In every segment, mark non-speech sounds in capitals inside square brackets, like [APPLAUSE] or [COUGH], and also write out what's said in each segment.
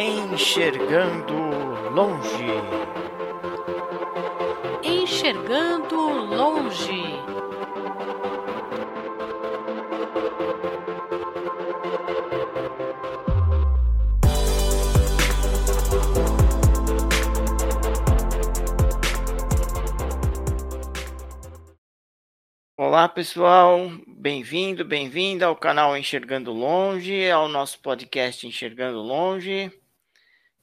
Enxergando longe. Enxergando longe. Olá pessoal, bem-vindo, bem-vinda ao canal Enxergando Longe, ao nosso podcast Enxergando Longe.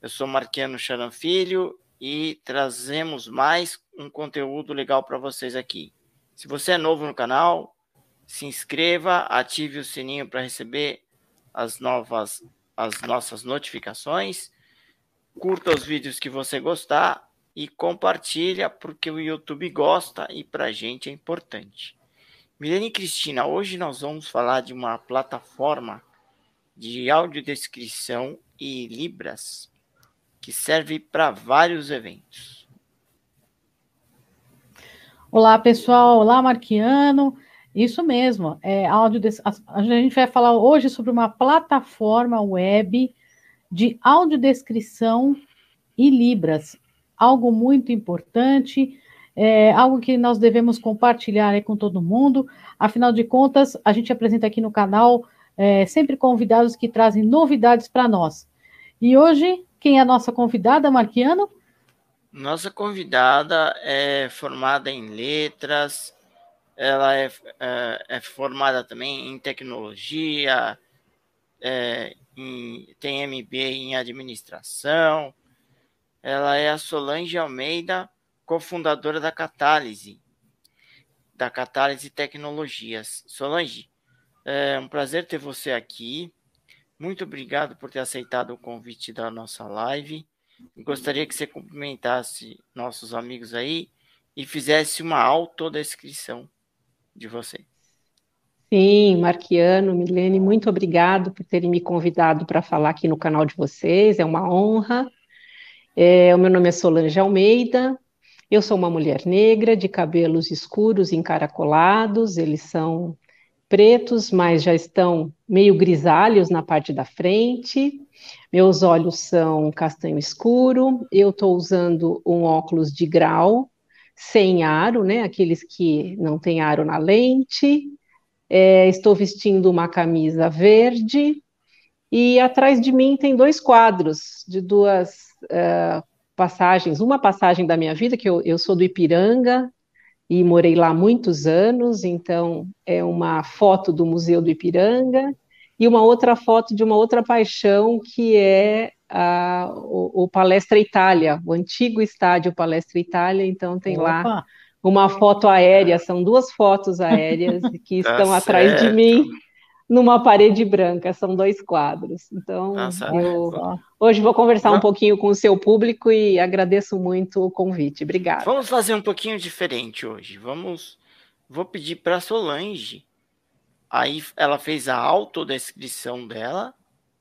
Eu sou Marquiano Charan Filho e trazemos mais um conteúdo legal para vocês aqui. Se você é novo no canal, se inscreva, ative o sininho para receber as novas as nossas notificações, curta os vídeos que você gostar e compartilha porque o YouTube gosta e para a gente é importante. Milene e Cristina, hoje nós vamos falar de uma plataforma de audiodescrição e Libras que serve para vários eventos. Olá, pessoal. Olá, Marquiano. Isso mesmo. É, áudio A gente vai falar hoje sobre uma plataforma web de audiodescrição e Libras. Algo muito importante é algo que nós devemos compartilhar com todo mundo. Afinal de contas, a gente apresenta aqui no canal é, sempre convidados que trazem novidades para nós. E hoje, quem é a nossa convidada, Marquiano? Nossa convidada é formada em letras, ela é, é, é formada também em tecnologia, é, em, tem MBA em administração. Ela é a Solange Almeida cofundadora da Catálise, da Catálise Tecnologias. Solange, é um prazer ter você aqui. Muito obrigado por ter aceitado o convite da nossa live. Gostaria que você cumprimentasse nossos amigos aí e fizesse uma autodescrição de você. Sim, Marquiano, Milene, muito obrigado por terem me convidado para falar aqui no canal de vocês, é uma honra. É, o meu nome é Solange Almeida, eu sou uma mulher negra, de cabelos escuros encaracolados, eles são pretos, mas já estão meio grisalhos na parte da frente. Meus olhos são castanho escuro. Eu estou usando um óculos de grau, sem aro, né? Aqueles que não têm aro na lente. É, estou vestindo uma camisa verde. E atrás de mim tem dois quadros de duas uh, passagens, uma passagem da minha vida, que eu, eu sou do Ipiranga e morei lá muitos anos, então é uma foto do Museu do Ipiranga e uma outra foto de uma outra paixão que é a, o, o, Palestra Itália, o antigo estádio Palestra Itália, então tem Opa. lá uma foto aérea, são duas fotos aéreas [LAUGHS] que tá estão atrás de mim numa parede branca, são dois quadros. Então, Nossa, eu, hoje vou conversar um pouquinho com o seu público e agradeço muito o convite. Obrigada. Vamos fazer um pouquinho diferente hoje. Vamos, vou pedir para Solange. Aí ela fez a autodescrição dela,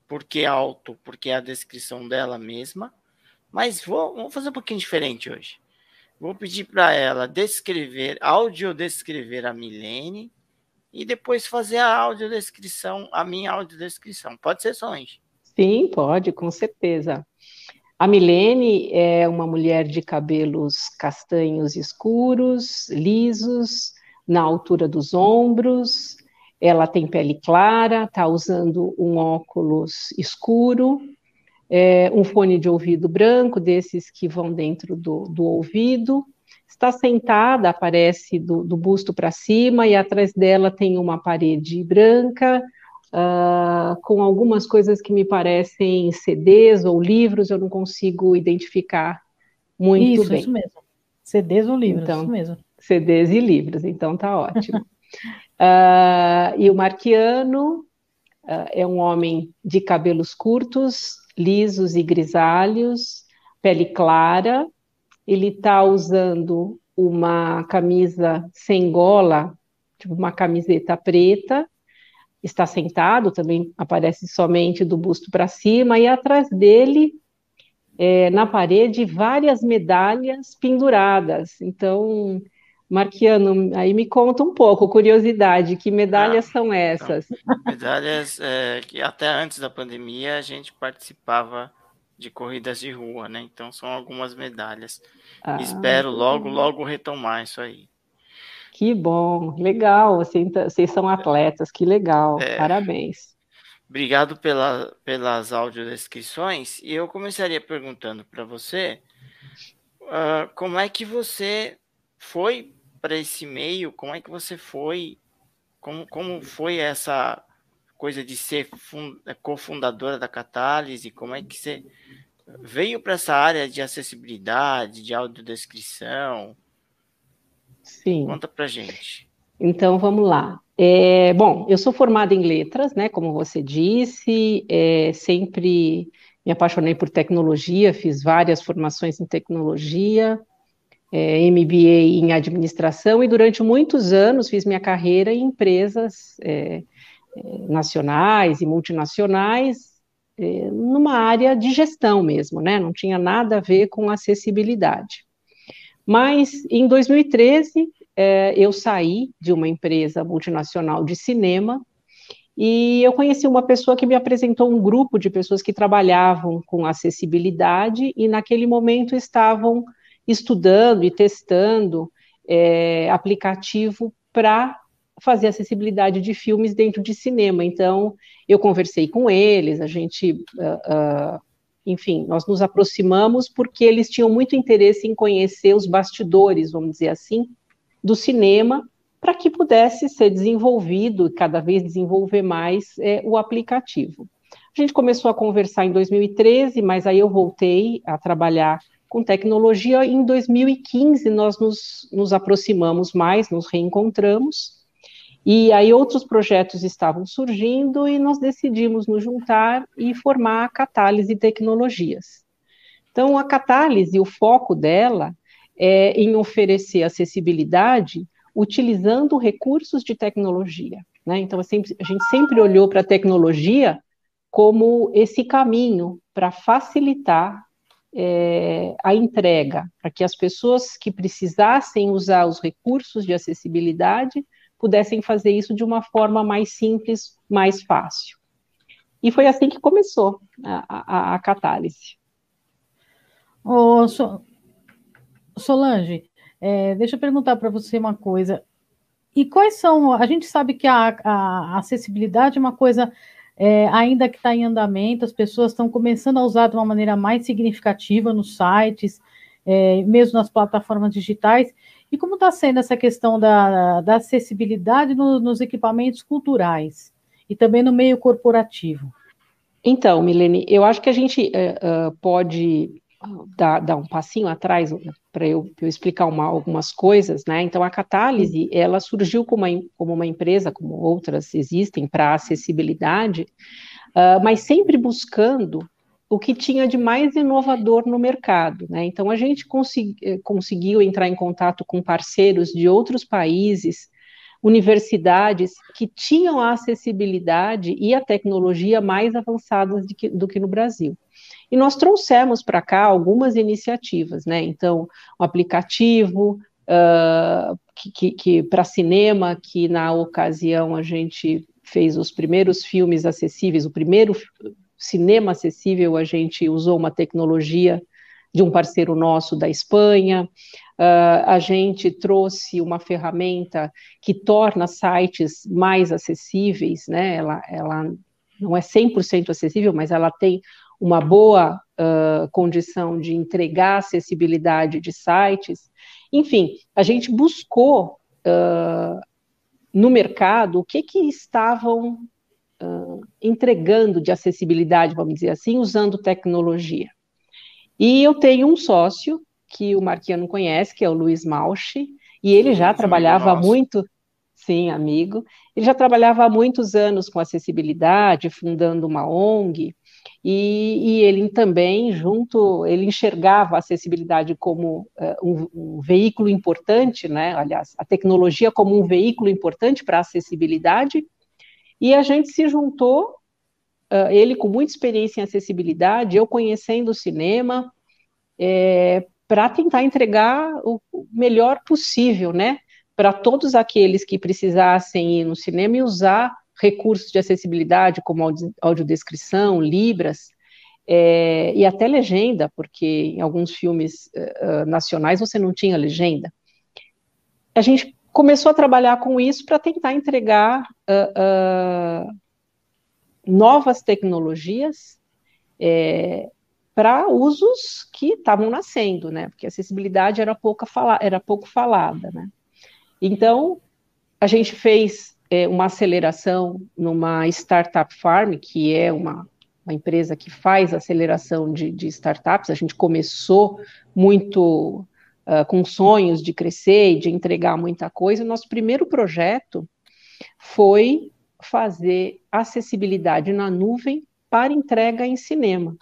porque auto, porque é a descrição dela mesma. Mas vou, vamos fazer um pouquinho diferente hoje. Vou pedir para ela descrever, audiodescrever a Milene e depois fazer a audiodescrição, a minha audiodescrição. Pode ser, Solange? Sim, pode, com certeza. A Milene é uma mulher de cabelos castanhos escuros, lisos, na altura dos ombros. Ela tem pele clara, está usando um óculos escuro, é, um fone de ouvido branco, desses que vão dentro do, do ouvido, está sentada, aparece do, do busto para cima, e atrás dela tem uma parede branca, uh, com algumas coisas que me parecem CDs ou livros, eu não consigo identificar muito isso, bem. Isso mesmo. CDs ou livros, então, isso mesmo. CDs e livros, então tá ótimo. uh, [LAUGHS] e o Marquiano uh, é um homem de cabelos curtos, lisos e grisalhos, pele clara, ele está usando uma camisa sem gola, tipo uma camiseta preta, está sentado, também aparece somente do busto para cima, e atrás dele, é, na parede, várias medalhas penduradas. Então, Marquiano, aí me conta um pouco, curiosidade, que medalhas ah, são essas? Então, medalhas é, que até antes da pandemia a gente participava de corridas de rua, né? Então são algumas medalhas. Ah, Espero logo, logo retomar isso aí. Que bom, legal. Vocês são atletas, que legal. É, Parabéns. Obrigado pela, pelas audiodescrições. E eu começaria perguntando para você uh, como é que você foi para esse meio, como é que você foi, como, como foi essa coisa de ser cofundadora da Catálise, como é que você veio para essa área de acessibilidade, de audiodescrição? Sim. Conta para gente. Então, vamos lá. É, bom, eu sou formada em letras, né, como você disse, é, sempre me apaixonei por tecnologia, fiz várias formações em tecnologia, é, MBA em administração, e durante muitos anos fiz minha carreira em empresas é, nacionais e multinacionais, é, numa área de gestão mesmo, né? Não tinha nada a ver com acessibilidade. Mas em 2013 é, eu saí de uma empresa multinacional de cinema e eu conheci uma pessoa que me apresentou um grupo de pessoas que trabalhavam com acessibilidade e naquele momento estavam estudando e testando é, aplicativo para fazer acessibilidade de filmes dentro de cinema. Então, eu conversei com eles, a gente, uh, uh, enfim, nós nos aproximamos porque eles tinham muito interesse em conhecer os bastidores, vamos dizer assim, do cinema, para que pudesse ser desenvolvido, cada vez desenvolver mais é, o aplicativo. A gente começou a conversar em 2013, mas aí eu voltei a trabalhar com tecnologia. Em 2015, nós nos, nos aproximamos mais, nos reencontramos, e aí outros projetos estavam surgindo e nós decidimos nos juntar e formar a Catálise Tecnologias. Então, a Catálise, o foco dela é em oferecer acessibilidade utilizando recursos de tecnologia. Né? Então, a gente sempre olhou para a tecnologia como esse caminho para facilitar é, a entrega, para que as pessoas que precisassem usar os recursos de acessibilidade pudessem fazer isso de uma forma mais simples, mais fácil. E foi assim que começou a, a, a catálise. Ô, Solange, é, deixa eu perguntar para você uma coisa. E quais são. A gente sabe que a, a acessibilidade é uma coisa é, ainda que está em andamento, as pessoas estão começando a usar de uma maneira mais significativa nos sites, é, mesmo nas plataformas digitais. E como está sendo essa questão da, da acessibilidade no, nos equipamentos culturais e também no meio corporativo? Então, Milene, eu acho que a gente uh, uh, pode dar, dar, um passinho atrás para eu, eu, explicar uma, algumas coisas, né? Então, a Catálise, ela surgiu como uma, como uma empresa, como outras existem, para acessibilidade, uh, mas sempre buscando o que tinha de mais inovador no mercado. Né? Então, a gente consegui, eh, conseguiu entrar em contato com parceiros de outros países, universidades que tinham a acessibilidade e a tecnologia mais avançadas que, do que no Brasil. E nós trouxemos para cá algumas iniciativas, né? Então, o um aplicativo uh, que, que, que para cinema, que na ocasião a gente fez os primeiros filmes acessíveis, o primeiro cinema acessível, a gente usou uma tecnologia de um parceiro nosso da Espanha, uh, a gente trouxe uma ferramenta que torna sites mais acessíveis, né? Ela, ela não é 100% acessível, mas ela tem uma boa uh, condição de entregar acessibilidade de sites. Enfim, a gente buscou uh, no mercado o que, que estavam uh, entregando de acessibilidade, vamos dizer assim, usando tecnologia. E eu tenho um sócio que o Marquiano conhece, que é o Luiz Malchi, e ele já trabalhava muito, sim, amigo, ele já trabalhava há muitos anos com acessibilidade, fundando uma ONG, e, e, ele também, junto, ele enxergava a acessibilidade como uh, um, um, veículo importante, né? Aliás, a tecnologia como um veículo importante para a acessibilidade, e a gente se juntou, uh, ele com muita experiência em acessibilidade, eu conhecendo o cinema, é, para tentar entregar o melhor possível, né? Para todos aqueles que precisassem ir no cinema e usar recursos de acessibilidade, como audiodescrição, libras, é, e até legenda, porque em alguns filmes uh, nacionais você não tinha legenda. A gente começou a trabalhar com isso para tentar entregar uh, uh, novas tecnologias é, para usos que estavam nascendo, né? Porque acessibilidade era, pouca fala, era pouco falada, né? Então, a gente fez é, uma aceleração numa startup farm, que é uma, uma empresa que faz aceleração de, de startups. A gente começou muito uh, com sonhos de crescer e de entregar muita coisa. Nosso primeiro projeto foi fazer acessibilidade na nuvem para entrega em cinema.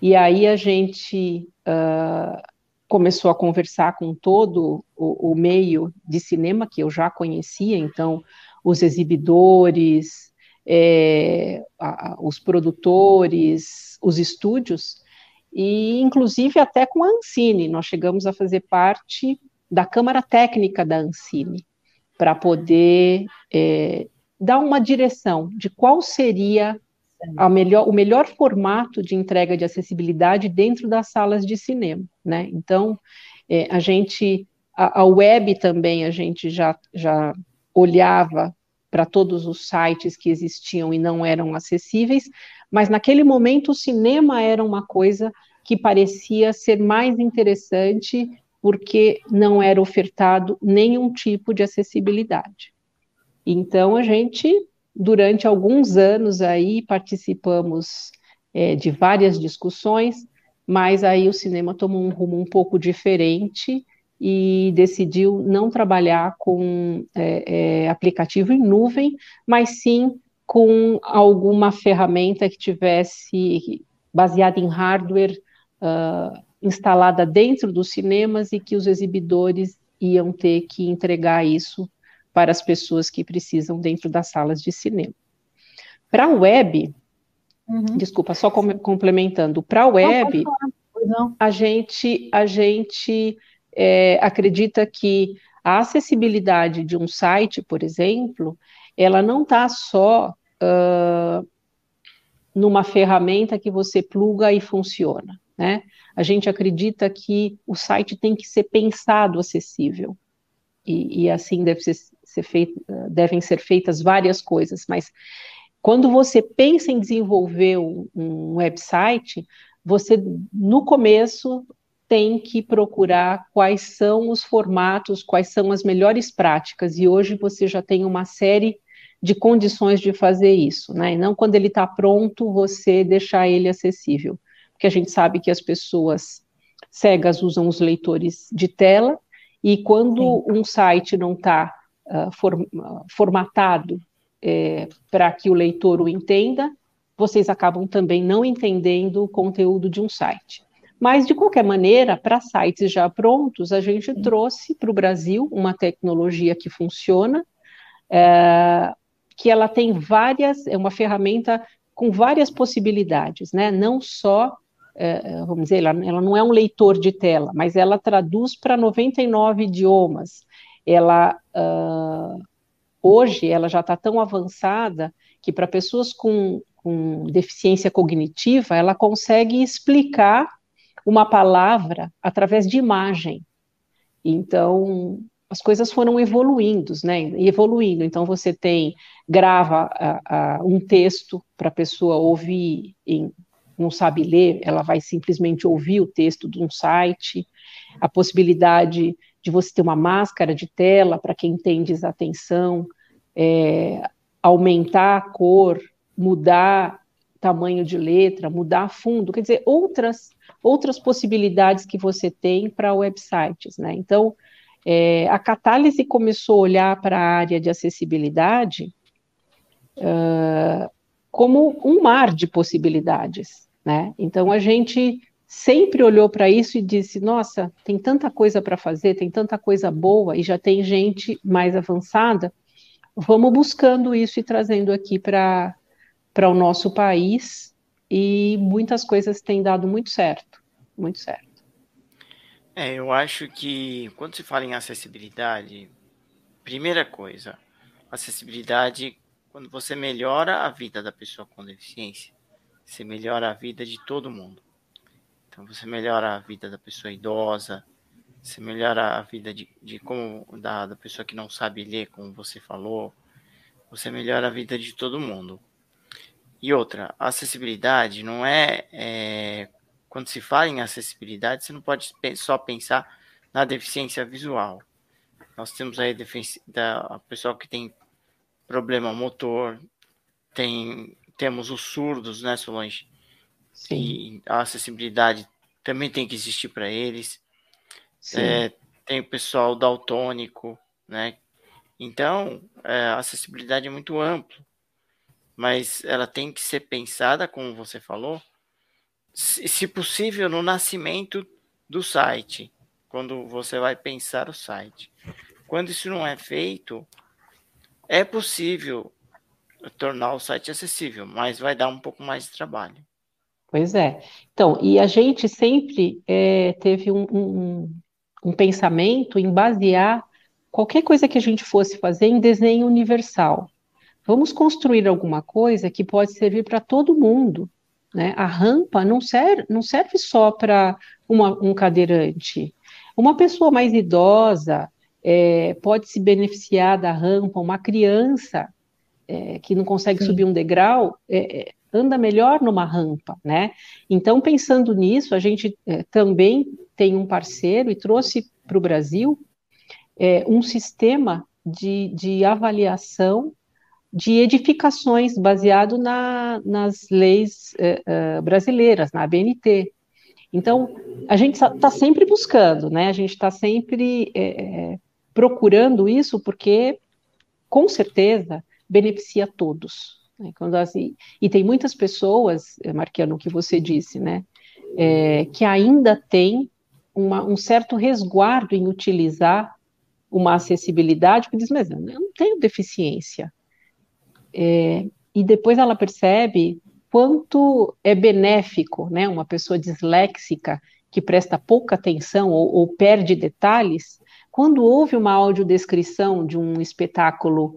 E aí a gente uh, começou a conversar com todo o, o, meio de cinema que eu já conhecia, então os exibidores, é, a, os produtores, os estúdios, e inclusive até com a Ancine, nós chegamos a fazer parte da Câmara Técnica da Ancine, para poder é, dar uma direção de qual seria melhor, o melhor formato de entrega de acessibilidade dentro das salas de cinema, né? Então, é, a gente, a, a, web também, a gente já, já olhava para todos os sites que existiam e não eram acessíveis, mas naquele momento o cinema era uma coisa que parecia ser mais interessante porque não era ofertado nenhum tipo de acessibilidade. Então a gente durante alguns anos aí participamos é, de várias discussões, mas aí o cinema tomou um rumo um pouco diferente e decidiu não trabalhar com é, é, aplicativo em nuvem, mas sim com alguma ferramenta que tivesse baseada em hardware uh, instalada dentro dos cinemas e que os exibidores iam ter que entregar isso para as pessoas que precisam dentro das salas de cinema. Para a web, uhum. desculpa, só com, complementando, para a web, não, a gente, a gente é, acredita que a acessibilidade de um site, por exemplo, ela não está só uh, numa ferramenta que você pluga e funciona. Né? A gente acredita que o site tem que ser pensado acessível. E, e assim deve ser, ser feito, devem ser feitas várias coisas, mas quando você pensa em desenvolver um, um website, você no começo tem que procurar quais são os formatos, quais são as melhores práticas, e hoje você já tem uma série de condições de fazer isso, né? E não quando ele está pronto, você deixar ele acessível. Porque a gente sabe que as pessoas cegas usam os leitores de tela, e quando Sim. um site não está uh, formatado é, para que o leitor o entenda, vocês acabam também não entendendo o conteúdo de um site. Mas, de qualquer maneira, para sites já prontos, a gente trouxe para o Brasil uma tecnologia que funciona, é, que ela tem várias, é uma ferramenta com várias possibilidades, né? Não só, é, vamos dizer, ela, ela, não é um leitor de tela, mas ela traduz para 99 idiomas ela uh, hoje ela já está tão avançada que para pessoas com, com deficiência cognitiva ela consegue explicar uma palavra através de imagem. Então as coisas foram evoluindo, né? Evoluindo. Então você tem grava um texto para a pessoa ouvir em não sabe ler, ela vai simplesmente ouvir o texto de um site, a possibilidade de você ter uma máscara de tela para quem tem desatenção, é, aumentar a cor, mudar tamanho de letra, mudar fundo, quer dizer, outras, outras possibilidades que você tem para websites, né? Então, é, a Catálise começou a olhar para a área de acessibilidade uh, como um mar de possibilidades, né? Então, a gente sempre olhou para isso e disse: nossa, tem tanta coisa para fazer, tem tanta coisa boa e já tem gente mais avançada, vamos buscando isso e trazendo aqui para o nosso país e muitas coisas têm dado muito certo, muito certo. É, eu acho que quando se fala em acessibilidade, primeira coisa, acessibilidade quando você melhora a vida da pessoa com deficiência, você melhora a vida de todo mundo. Então você melhora a vida da pessoa idosa, você melhora a vida de, de como da, da pessoa que não sabe ler, como você falou, você melhora a vida de todo mundo. E outra, acessibilidade não é, é quando se fala em acessibilidade, você não pode só pensar na deficiência visual. Nós temos aí da, a pessoa que tem problema motor, tem, temos os surdos, né, Solange? Sim. E a acessibilidade também tem que existir para eles. É, tem o pessoal daltônico, né? Então, é, a acessibilidade é muito ampla, mas ela tem que ser pensada, como você falou, se, possível, no nascimento do site, quando você vai pensar o site. Quando isso não é feito, é possível tornar o site acessível, mas vai dar um pouco mais de trabalho. Pois é. Então, e a gente sempre é, teve um, um, um, pensamento em basear qualquer coisa que a gente fosse fazer em desenho universal. Vamos construir alguma coisa que pode servir para todo mundo. Né? A rampa não serve, não serve só para um cadeirante. Uma pessoa mais idosa, é, pode se beneficiar da rampa, uma criança é, que não consegue Sim. subir um degrau, é, é, anda melhor numa rampa, né? Então, pensando nisso, a gente é, também tem um parceiro e trouxe para o Brasil é, um sistema de, de avaliação de edificações baseado na, nas leis brasileiras, na ABNT. Então, a gente está sempre buscando, né? A gente está sempre procurando isso porque, com certeza, beneficia todos. Né? Quando assim, e tem muitas pessoas, eh, Marquiano, o que você disse, né, é, que ainda tem uma, um certo resguardo em utilizar uma acessibilidade, porque diz, mas eu não tenho deficiência. É, e depois ela percebe quanto é benéfico, né, uma pessoa disléxica que presta pouca atenção ou, ou perde detalhes, quando houve uma audiodescrição de um espetáculo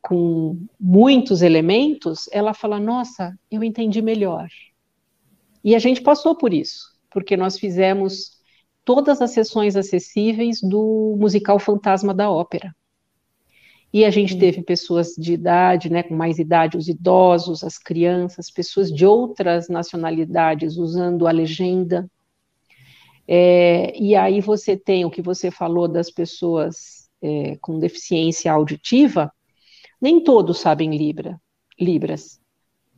com muitos elementos, ela fala: Nossa, eu entendi melhor. E a gente passou por isso, porque nós fizemos todas as sessões acessíveis do musical Fantasma da Ópera. E a gente teve pessoas de idade, né, com mais idade, os idosos, as crianças, pessoas de outras nacionalidades usando a legenda. É, e aí você tem o que você falou das pessoas é, com deficiência auditiva, nem todos sabem Libra, Libras,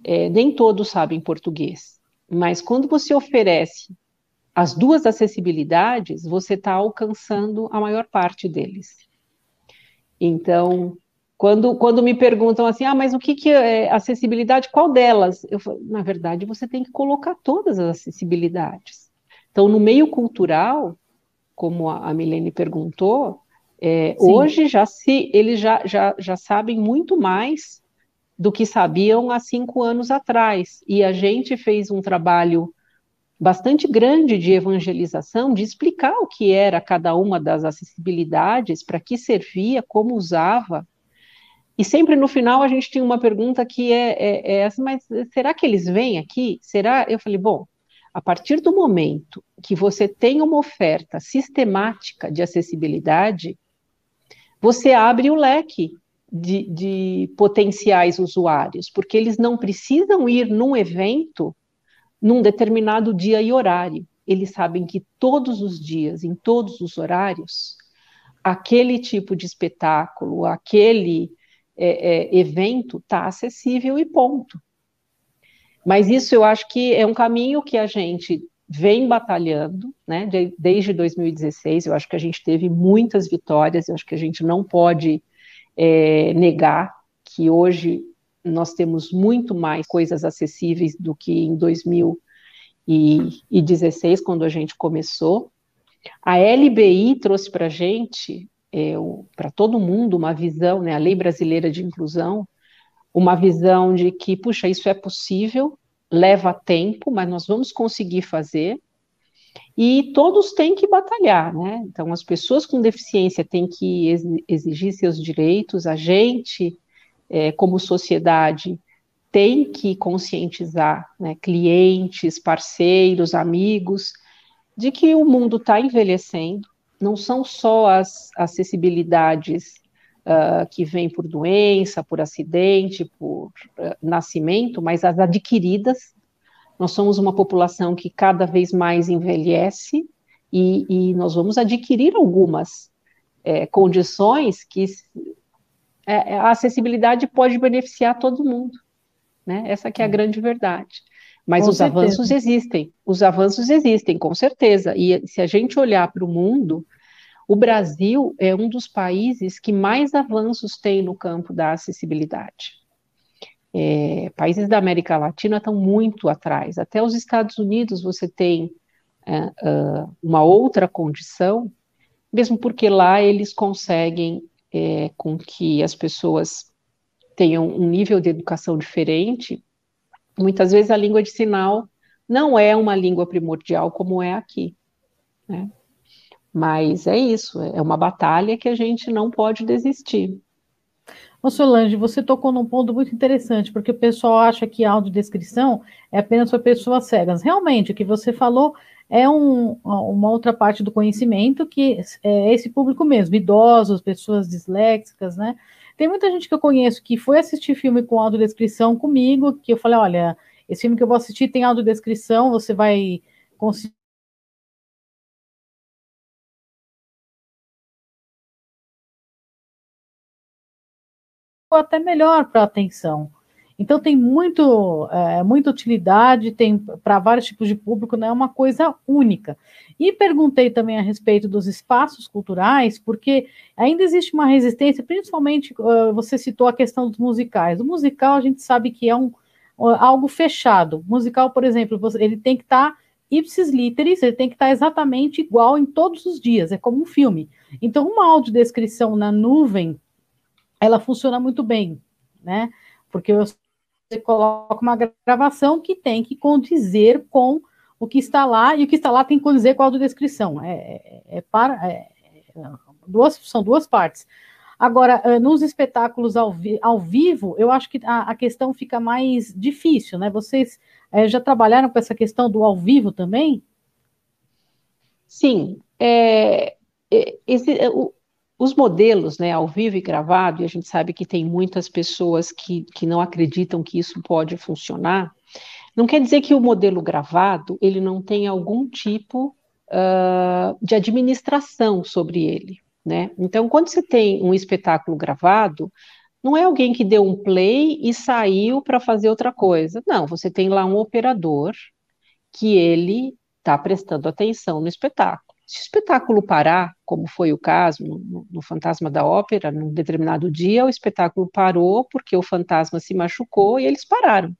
é, nem todos sabem português, mas quando você oferece as duas acessibilidades, você está alcançando a maior parte deles. Então, quando, quando me perguntam assim, ah, mas o que, que é acessibilidade, qual delas? Eu falo, na verdade, você tem que colocar todas as acessibilidades. Então, no meio cultural, como a Milene perguntou, é, hoje já se eles já, já, já sabem muito mais do que sabiam há cinco anos atrás. E a gente fez um trabalho bastante grande de evangelização, de explicar o que era cada uma das acessibilidades, para que servia, como usava. E sempre no final a gente tinha uma pergunta que é, é, é essa, mas será que eles vêm aqui? Será? Eu falei, bom, a partir do momento que você tem uma oferta sistemática de acessibilidade, você abre o leque de, de, potenciais usuários, porque eles não precisam ir num evento num determinado dia e horário. Eles sabem que todos os dias, em todos os horários, aquele tipo de espetáculo, aquele é, é, evento está acessível e ponto. Mas isso eu acho que é um caminho que a gente vem batalhando, né, desde 2016. Eu acho que a gente teve muitas vitórias. Eu acho que a gente não pode é, negar que hoje nós temos muito mais coisas acessíveis do que em 2016, quando a gente começou. A LBI trouxe para a gente, é, para todo mundo, uma visão, né, a Lei Brasileira de Inclusão, uma visão de que, puxa, isso é possível, leva tempo, mas nós vamos conseguir fazer. E todos têm que batalhar, né? Então, as pessoas com deficiência têm que exigir seus direitos, a gente, é, como sociedade, tem que conscientizar né, clientes, parceiros, amigos, de que o mundo está envelhecendo, não são só as acessibilidades uh, que vêm por doença, por acidente, por uh, nascimento, mas as adquiridas. Nós somos uma população que cada vez mais envelhece e, e nós vamos adquirir algumas é, condições que é, a acessibilidade pode beneficiar todo mundo. Né? Essa que é a grande verdade. Mas com os certeza. avanços existem, os avanços existem, com certeza. E se a gente olhar para o mundo, o Brasil é um dos países que mais avanços tem no campo da acessibilidade. É, países da América Latina estão muito atrás. Até os Estados Unidos você tem é, uh, uma outra condição, mesmo porque lá eles conseguem é, com que as pessoas tenham um nível de educação diferente muitas vezes a língua de sinal não é uma língua primordial como é aqui. Né? Mas é isso, é uma batalha que a gente não pode desistir. Ô Solange, você tocou num ponto muito interessante, porque o pessoal acha que a audiodescrição é apenas para pessoas cegas. Realmente, o que você falou é um, uma outra parte do conhecimento que é esse público mesmo, idosos, pessoas disléxicas, né? Tem muita gente que eu conheço que foi assistir filme com audiodescrição comigo, que eu falei, olha, esse filme que eu vou assistir tem audiodescrição, você vai conseguir até melhor para atenção. Então tem muito, é, muita utilidade, tem para vários tipos de público, não é uma coisa única. E perguntei também a respeito dos espaços culturais, porque ainda existe uma resistência, principalmente uh, você citou a questão dos musicais. O musical a gente sabe que é um, uh, algo fechado. O musical, por exemplo, você, ele tem que estar tá ipsis literis, ele tem que estar tá exatamente igual em todos os dias, é como um filme. Então, uma audiodescrição na nuvem, ela funciona muito bem, né? Porque você coloca uma gravação que tem que condizer com o que está lá, e o que está lá tem que condizer com a audiodescrição. É, é, é para, é, duas, são duas partes. Agora, nos espetáculos ao, vi, ao vivo, eu acho que a, a, questão fica mais difícil, né? Vocês é, já trabalharam com essa questão do ao vivo também? Sim. É, é esse, os modelos, né, ao vivo e gravado, e a gente sabe que tem muitas pessoas que, que não acreditam que isso pode funcionar, não quer dizer que o modelo gravado ele não tem algum tipo uh, de administração sobre ele, né? Então, quando você tem um espetáculo gravado, não é alguém que deu um play e saiu para fazer outra coisa. Não, você tem lá um operador que ele está prestando atenção no espetáculo. Se o espetáculo parar, como foi o caso no, no, Fantasma da Ópera, num determinado dia, o espetáculo parou porque o fantasma se machucou e eles pararam.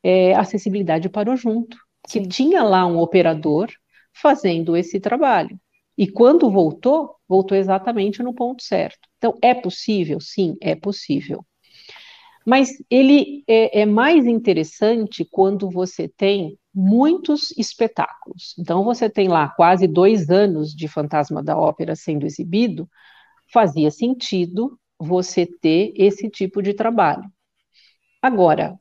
É, a acessibilidade parou junto, que tinha lá um operador fazendo esse trabalho. E quando voltou, voltou exatamente no ponto certo. Então, é possível? Sim, é possível. Mas ele é, é mais interessante quando você tem muitos espetáculos. Então, você tem lá quase dois anos de Fantasma da Ópera sendo exibido, fazia sentido você ter esse tipo de trabalho. Agora,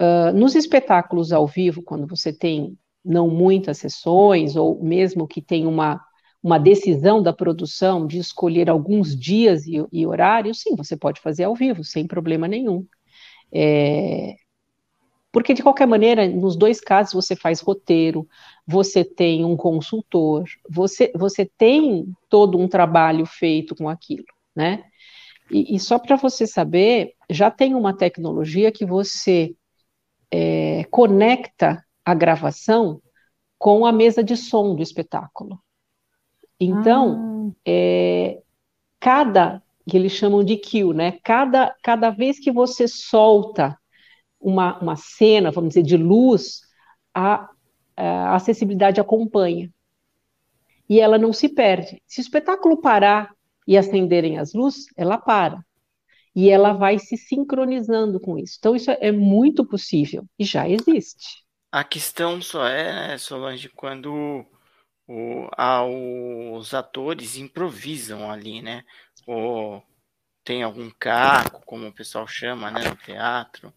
uh, nos espetáculos ao vivo, quando você tem não muitas sessões, ou mesmo que tem uma, uma decisão da produção de escolher alguns dias e, e horários, sim, você pode fazer ao vivo, sem problema nenhum. É, porque, de qualquer maneira, nos dois casos você faz roteiro, você tem um consultor, você, você tem todo um trabalho feito com aquilo, né? E, e só para você saber, já tem uma tecnologia que você é, conecta a gravação com a mesa de som do espetáculo. Então, ah. é, cada, que eles chamam de kill, né? Cada, cada vez que você solta uma, uma cena, vamos dizer, de luz, a, a acessibilidade acompanha. E ela não se perde. Se o espetáculo parar e acenderem as luzes, ela para. E ela vai se sincronizando com isso. Então, isso é muito possível e já existe. A questão só é, né, Solange, quando o, a, os atores improvisam ali, né? Ou tem algum caco, como o pessoal chama, né, no teatro.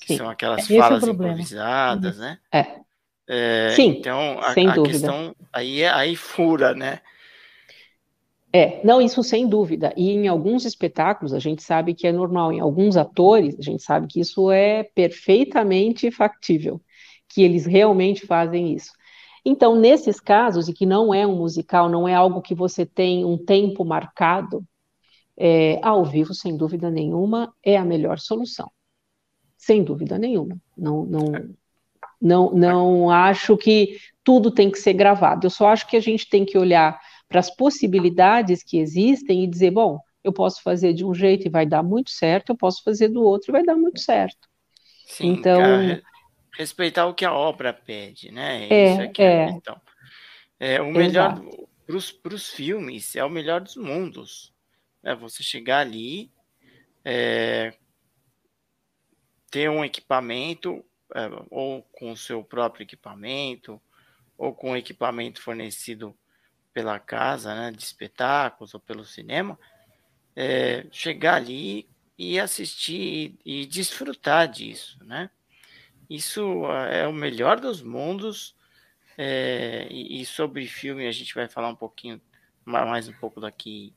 Que Sim. são aquelas Esse falas é improvisadas, né? É. é Sim, então a, sem a dúvida. questão aí, é, aí fura, né? É, não, isso sem dúvida. E em alguns espetáculos a gente sabe que é normal, em alguns atores a gente sabe que isso é perfeitamente factível, que eles realmente fazem isso. Então, nesses casos, e que não é um musical, não é algo que você tem um tempo marcado, é, ao vivo, sem dúvida nenhuma, é a melhor solução. Sem dúvida nenhuma. Não, não, não, não acho que tudo tem que ser gravado. Eu só acho que a gente tem que olhar para as possibilidades que existem e dizer, bom, eu posso fazer de um jeito e vai dar muito certo, eu posso fazer do outro e vai dar muito certo. Sim, então, cara, respeitar o que a obra pede, né? É, Isso aqui é, é. Então, é o melhor para os filmes, é o melhor dos mundos. É você chegar ali, é, ter um equipamento, é, ou com o seu próprio equipamento, ou com o equipamento fornecido pela casa, né, de espetáculos ou pelo cinema, é, chegar ali e assistir e, e desfrutar disso, né? Isso é o melhor dos mundos. É, e, e, sobre filme a gente vai falar um pouquinho mais um pouco daqui,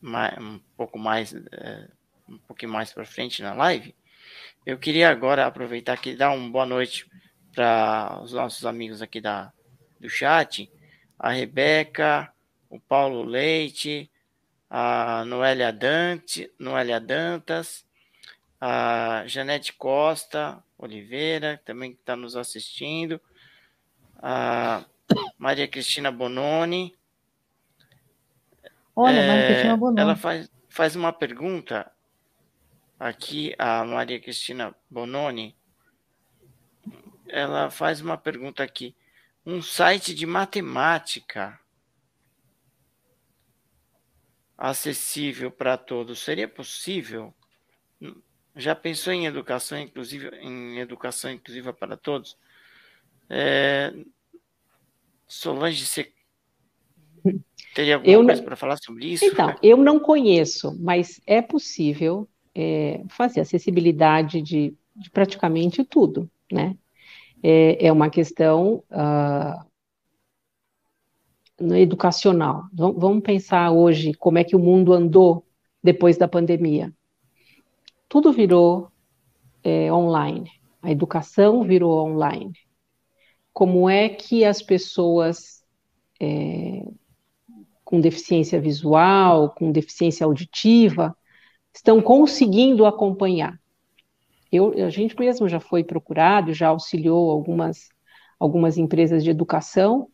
mais, um pouco mais, é, um pouquinho mais para frente na live. Eu queria agora aproveitar aqui e dar uma boa noite para os nossos amigos aqui da, do chat, a Rebeca, o Paulo Leite, a Noélia Dante, Noélia Dantas, a Janete Costa, Oliveira, também está nos assistindo, a Maria Cristina Bononi. Olha, é, Maria Cristina Bononi. Ela faz, faz uma pergunta aqui, a Maria Cristina Bononi. Ela faz uma pergunta aqui. Um site de matemática acessível para todos seria possível? Já pensou em educação inclusiva, em educação inclusiva para todos? É, Solange, você teria alguma eu coisa para falar sobre isso? Então, eu não conheço, mas é possível é, fazer acessibilidade de, de, praticamente tudo, né? É, é uma questão uh, educacional. Vamos pensar hoje como é que o mundo andou depois da pandemia tudo virou é, online, a educação virou online. Como é que as pessoas é, com deficiência visual, com deficiência auditiva, estão conseguindo acompanhar? Eu, a gente mesmo já foi procurado, já auxiliou algumas, algumas empresas de educação,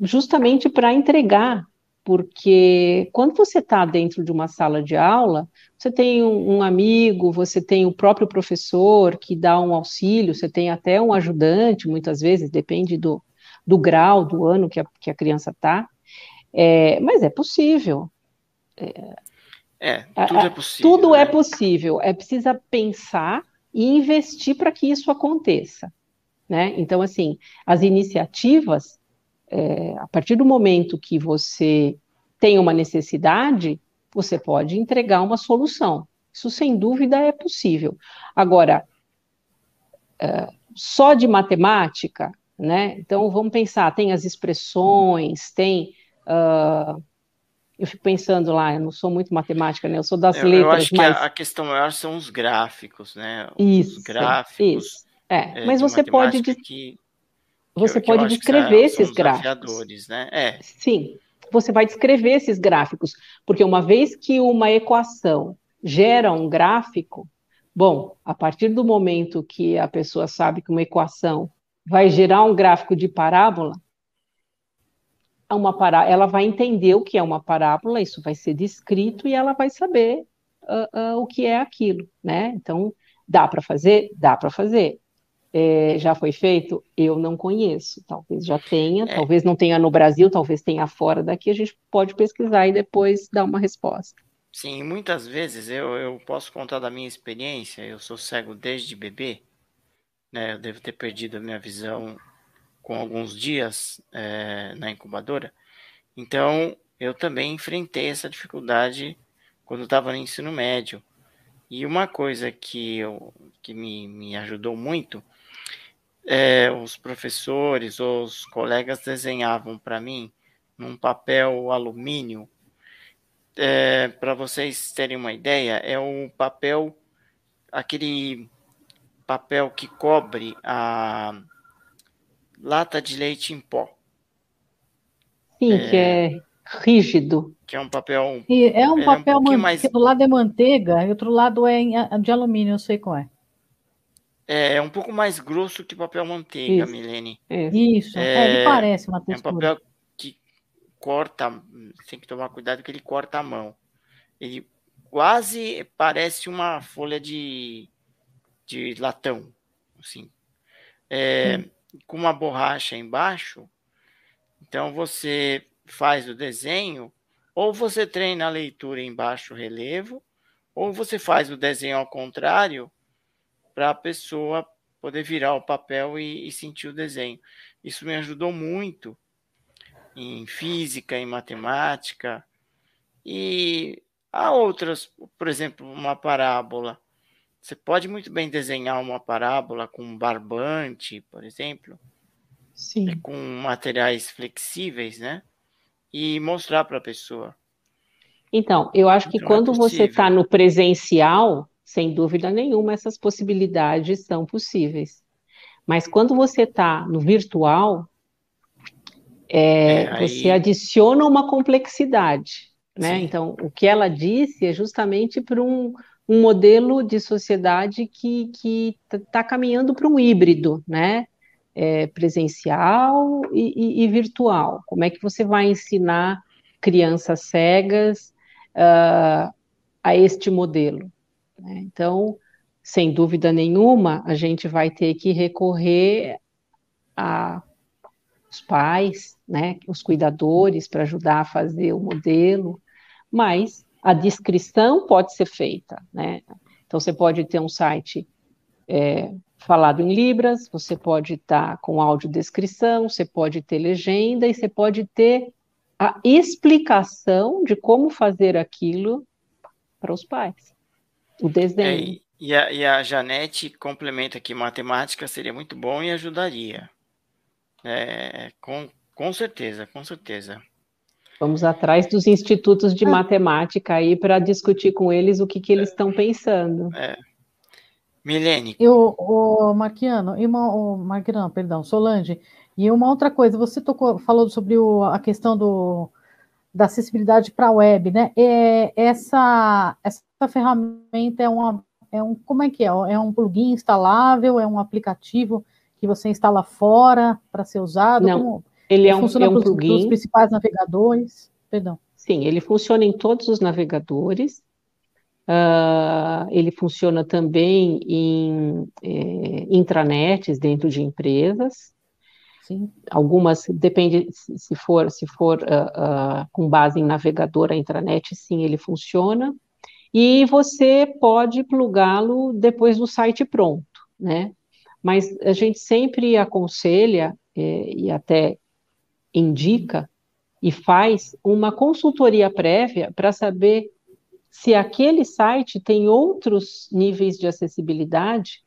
justamente para entregar porque quando você está dentro de uma sala de aula, você tem um, um, amigo, você tem o próprio professor que dá um auxílio, você tem até um ajudante, muitas vezes, depende do, do grau, do ano que a, que a criança está, é, mas é possível. É, é tudo é possível. Tudo é né? é possível, é precisa pensar e investir para que isso aconteça. Né? Então, assim, as iniciativas é, a partir do momento que você tem uma necessidade, você pode entregar uma solução. Isso, sem dúvida, é possível. Agora, é, só de matemática, né? Então, vamos pensar, tem as expressões, tem... Uh, eu fico pensando lá, eu não sou muito matemática, né? Eu sou das eu, letras, eu acho que mas... a, questão maior são os gráficos, né? Os isso, gráficos. Isso. É, é mas você pode... Que você que, pode descrever esses gráficos. Né? É. Sim, você vai descrever esses gráficos, porque uma vez que uma equação gera um gráfico, bom, a partir do momento que a pessoa sabe que uma equação vai gerar um gráfico de parábola, uma pará ela vai entender o que é uma parábola, isso vai ser descrito e ela vai saber uh, uh, o que é aquilo, né? Então, dá para fazer? Dá para fazer é, já foi feito? Eu não conheço. Talvez já tenha, é. talvez não tenha no Brasil, talvez tenha fora daqui. A gente pode pesquisar e depois dar uma resposta. Sim, muitas vezes eu, eu posso contar da minha experiência. Eu sou cego desde bebê, né? Eu devo ter perdido a minha visão com alguns dias é, na incubadora. Então, eu também enfrentei essa dificuldade quando estava no ensino médio. E uma coisa que, eu, que me, me ajudou muito, é, os professores ou os colegas desenhavam para mim num papel alumínio. É, para vocês terem uma ideia, é o papel, aquele papel que cobre a lata de leite em pó. Sim, é, que é rígido. Que é um papel. E é um papel é um mais... do lado é manteiga e outro lado é de alumínio, eu sei qual é. É, é um pouco mais grosso que papel manteiga, Isso. Milene. Isso, é, ele parece uma textura. É um papel que corta, tem que tomar cuidado que ele corta a mão. Ele quase parece uma folha de, de latão, assim. É, com uma borracha embaixo. Então você faz o desenho, ou você treina a leitura em baixo relevo, ou você faz o desenho ao contrário para a pessoa poder virar o papel e, e, sentir o desenho. Isso me ajudou muito em física, em matemática e há outras, por exemplo, uma parábola. Você pode muito bem desenhar uma parábola com um barbante, por exemplo, Sim. com materiais flexíveis, né? e mostrar para a pessoa. Então, eu acho que então, quando é você está no presencial, sem dúvida nenhuma, essas possibilidades são possíveis. Mas quando você está no virtual, é, é, aí... você adiciona uma complexidade. Né? Então, o que ela disse é justamente para um, um modelo de sociedade que está caminhando para um híbrido, né? é, presencial e, e, e, virtual? Como é que você vai ensinar crianças cegas uh, a este modelo? Né? Então, sem dúvida nenhuma, a gente vai ter que recorrer a os pais, né, os cuidadores, para ajudar a fazer o modelo, mas a descrição pode ser feita, né? Então, você pode ter um site é, falado em Libras, você pode estar tá com audiodescrição, você pode ter legenda e você pode ter a explicação de como fazer aquilo para os pais. O desenho. É, e, a, e a Janete complementa que matemática seria muito bom e ajudaria. É, com, com certeza, com certeza. Vamos atrás dos institutos de ah. matemática aí para discutir com eles o que, que eles estão pensando. É. Milene. Eu, o Marquiano, e uma, o Marquiano, perdão, Solange, e uma outra coisa, você tocou, falou sobre o, a questão do, da acessibilidade para a web, né? É, essa, essa ferramenta é uma, é um, como é que é? É um plugin instalável? É um aplicativo que você instala fora para ser usado? Não, como, ele é um, funciona é um plugin. Os principais navegadores? Perdão. Sim, ele funciona em todos os navegadores. Uh, ele funciona também em é, intranets dentro de empresas. Sim. Algumas depende se for se for uh, uh, com base em navegador a intranet, sim, ele funciona. E você pode plugá-lo depois do site pronto, né? Mas a gente sempre aconselha é, e até indica e faz uma consultoria prévia para saber se aquele site tem outros níveis de acessibilidade,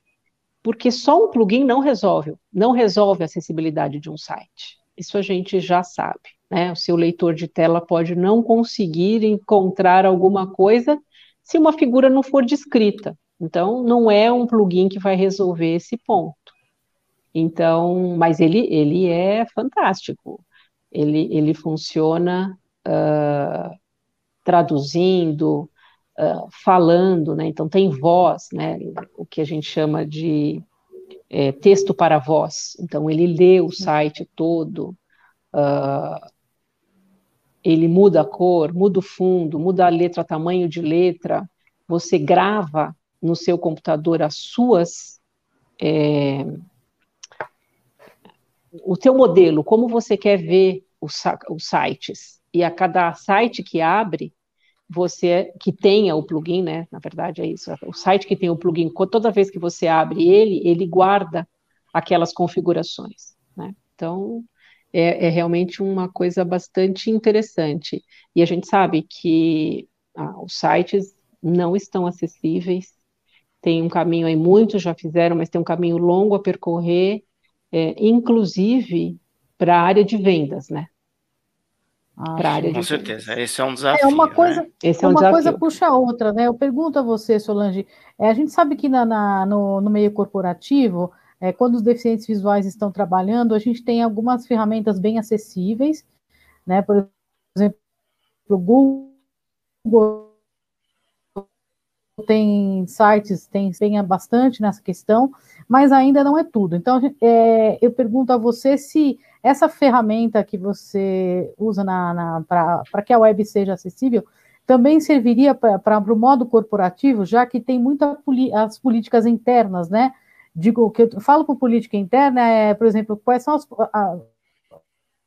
porque só um plugin não resolve, não resolve a acessibilidade de um site. Isso a gente já sabe, né? O seu leitor de tela pode não conseguir encontrar alguma coisa se uma figura não for descrita. Então, não é um plugin que vai resolver esse ponto. Então, mas ele, ele é fantástico. Ele, ele funciona uh, traduzindo, falando, né? Então tem voz, né? O que a gente chama de é, texto para voz. Então ele lê o site todo, uh, ele muda a cor, muda o fundo, muda a letra, tamanho de letra. Você grava no seu computador as suas é, o teu modelo, como você quer ver os, os sites. E a cada site que abre, você que tenha o plugin, né? Na verdade é isso. O site que tem o plugin, toda vez que você abre ele, ele guarda aquelas configurações, né? Então é, é realmente uma coisa bastante interessante. E a gente sabe que ah, os sites não estão acessíveis. Tem um caminho aí, muitos já fizeram, mas tem um caminho longo a percorrer, é, inclusive para a área de vendas, né? Para área com de certeza, vendas. esse é um desafio. É uma né? coisa, né? esse é um uma desafio. coisa puxa a outra, né? Eu pergunto a você, Solange, é, a gente sabe que na, na no, no, meio corporativo, é, quando os deficientes visuais estão trabalhando, a gente tem algumas ferramentas bem acessíveis, né? Por exemplo, o Google tem sites, tem empenha bastante nessa questão, mas ainda não é tudo. Então, é, eu pergunto a você se essa ferramenta que você usa para que a web seja acessível também serviria para o modo corporativo, já que tem muitas as políticas internas, né? Digo que eu falo por política interna é, por exemplo, quais são as a,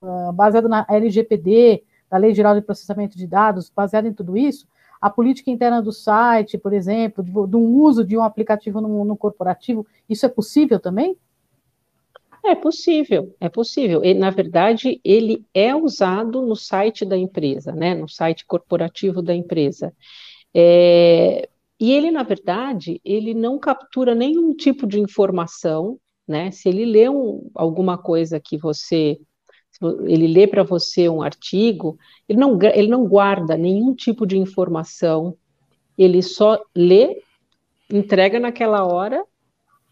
a, baseado na LGPD, da Lei Geral de Processamento de Dados, baseado em tudo isso, a política interna do site, por exemplo, de, de um uso de um aplicativo no, no, corporativo, isso é possível também? É possível, é possível. Na verdade, ele é usado no site da empresa, né, no site corporativo da empresa. É, e ele, na verdade, ele não captura nenhum tipo de informação, né? Se ele lê um, alguma coisa que você ele lê para você um artigo, ele não, ele não guarda nenhum tipo de informação, ele só lê, entrega naquela hora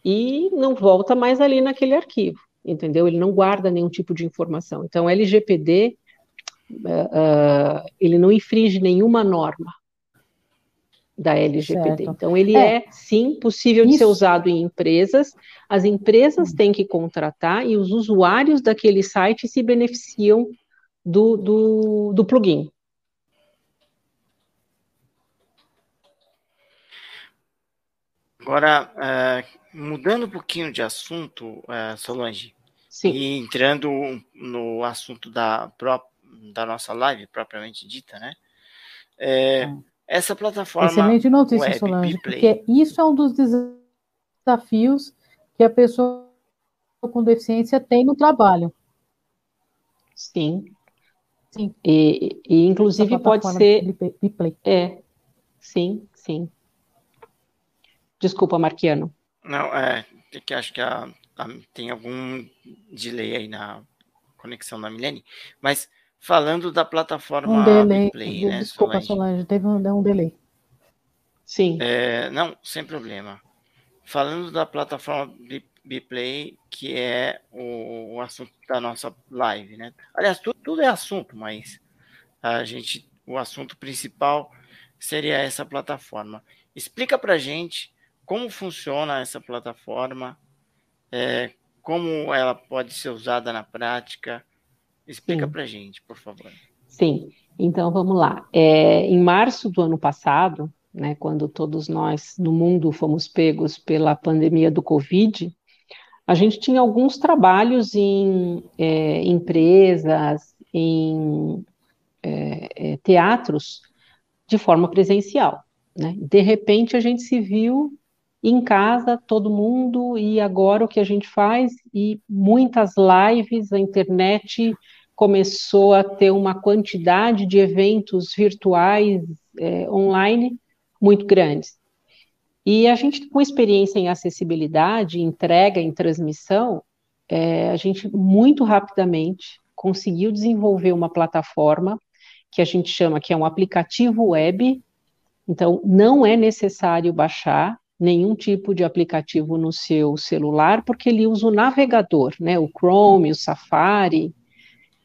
e não volta mais ali naquele arquivo, entendeu? Ele não guarda nenhum tipo de informação. Então, LGPD, uh, uh, ele não infringe nenhuma norma, da LGPD. Certo. Então, ele é, é sim possível de ser usado em empresas. As empresas hum. têm que contratar e os usuários daquele site se beneficiam do, do, do plugin. Agora, uh, mudando um pouquinho de assunto, uh, Solange, Sim. e entrando no assunto da, da nossa live propriamente dita, né? É, hum. Essa plataforma. Excelente notícia, web, Solange, porque isso é um dos desafios que a pessoa com deficiência tem no trabalho. Sim. Sim. E, e inclusive pode ser. Biplay. É. Sim, sim. Desculpa, Marquiano. Não, é que acho que a, a, tem algum delay aí na conexão da Milene, mas falando da plataforma um delay, Play, né, Desculpa, Solange, Solange teve um, um delay. Sim. É, não, sem problema. Falando da plataforma Biplay, que é o, o, assunto da nossa live, né? Aliás, tudo, tudo é assunto, mas a gente, o assunto principal seria essa plataforma. Explica para gente como funciona essa plataforma, é, como ela pode ser usada na prática, Explica para gente, por favor. Sim, então vamos lá. É, em março do ano passado, né, quando todos nós no mundo fomos pegos pela pandemia do Covid, a gente tinha alguns trabalhos em é, empresas, em é, é teatros, de forma presencial. Né? De repente, a gente se viu em casa, todo mundo, e agora o que a gente faz? E muitas lives, a internet começou a ter uma quantidade de eventos virtuais é, online muito grandes. E a gente, com experiência em acessibilidade, entrega, em transmissão, é, a gente muito rapidamente conseguiu desenvolver uma plataforma que a gente chama que é um aplicativo web. Então, não é necessário baixar nenhum tipo de aplicativo no seu celular, porque ele usa o navegador, né? O Chrome, o Safari,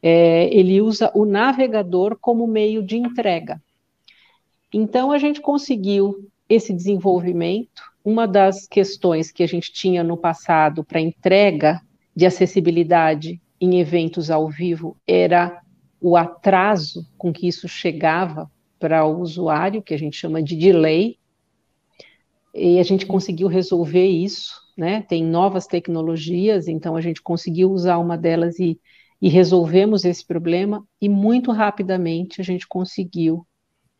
é, ele usa o navegador como meio de entrega. Então, a gente conseguiu esse desenvolvimento. Uma das questões que a gente tinha no passado para entrega de acessibilidade em eventos ao vivo era o atraso com que isso chegava para o usuário, que a gente chama de delay, e a gente conseguiu resolver isso, né? Tem novas tecnologias, então a gente conseguiu usar uma delas e e resolvemos esse problema e muito rapidamente a gente conseguiu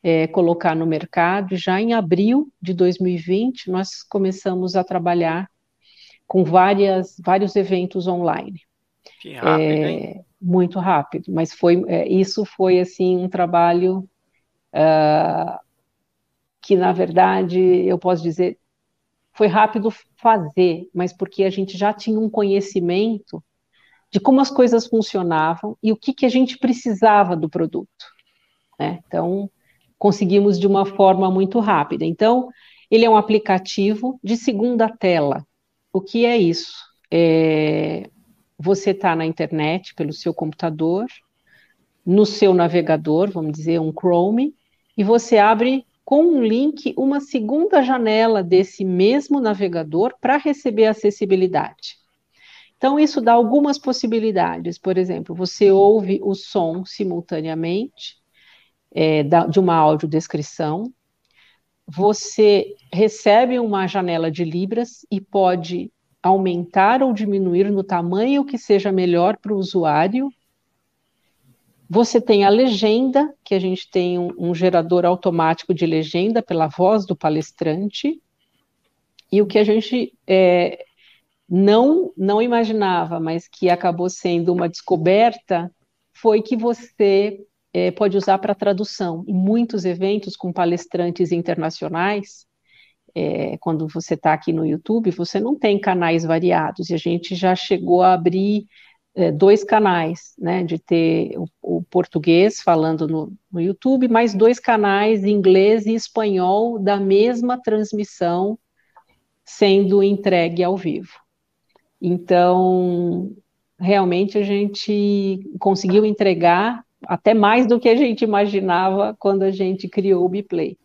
é, colocar no mercado. E já em abril de 2020 nós começamos a trabalhar com várias, vários eventos online. Que rápido, é, hein? Muito rápido, mas foi é, isso foi assim um trabalho uh, que na verdade eu posso dizer foi rápido fazer, mas porque a gente já tinha um conhecimento de como as coisas funcionavam e o que, que a gente precisava do produto. Né? Então, conseguimos de uma forma muito rápida. Então, ele é um aplicativo de segunda tela. O que é isso? É, você está na internet pelo seu computador, no seu navegador, vamos dizer, um Chrome, e você abre com um link uma segunda janela desse mesmo navegador para receber acessibilidade. Então, isso dá algumas possibilidades. Por exemplo, você ouve o som simultaneamente é, de uma audiodescrição, você recebe uma janela de Libras e pode aumentar ou diminuir no tamanho que seja melhor para o usuário. Você tem a legenda, que a gente tem um, um, gerador automático de legenda pela voz do palestrante. E o que a gente é, não, não imaginava, mas que acabou sendo uma descoberta, foi que você é, pode usar para tradução. Em muitos eventos com palestrantes internacionais, é, quando você está aqui no YouTube, você não tem canais variados, e a gente já chegou a abrir é, dois canais, né, de ter o, o português falando no, no, YouTube, mais dois canais, inglês e espanhol, da mesma transmissão sendo entregue ao vivo. Então, realmente a gente conseguiu entregar até mais do que a gente imaginava quando a gente criou o Biplay.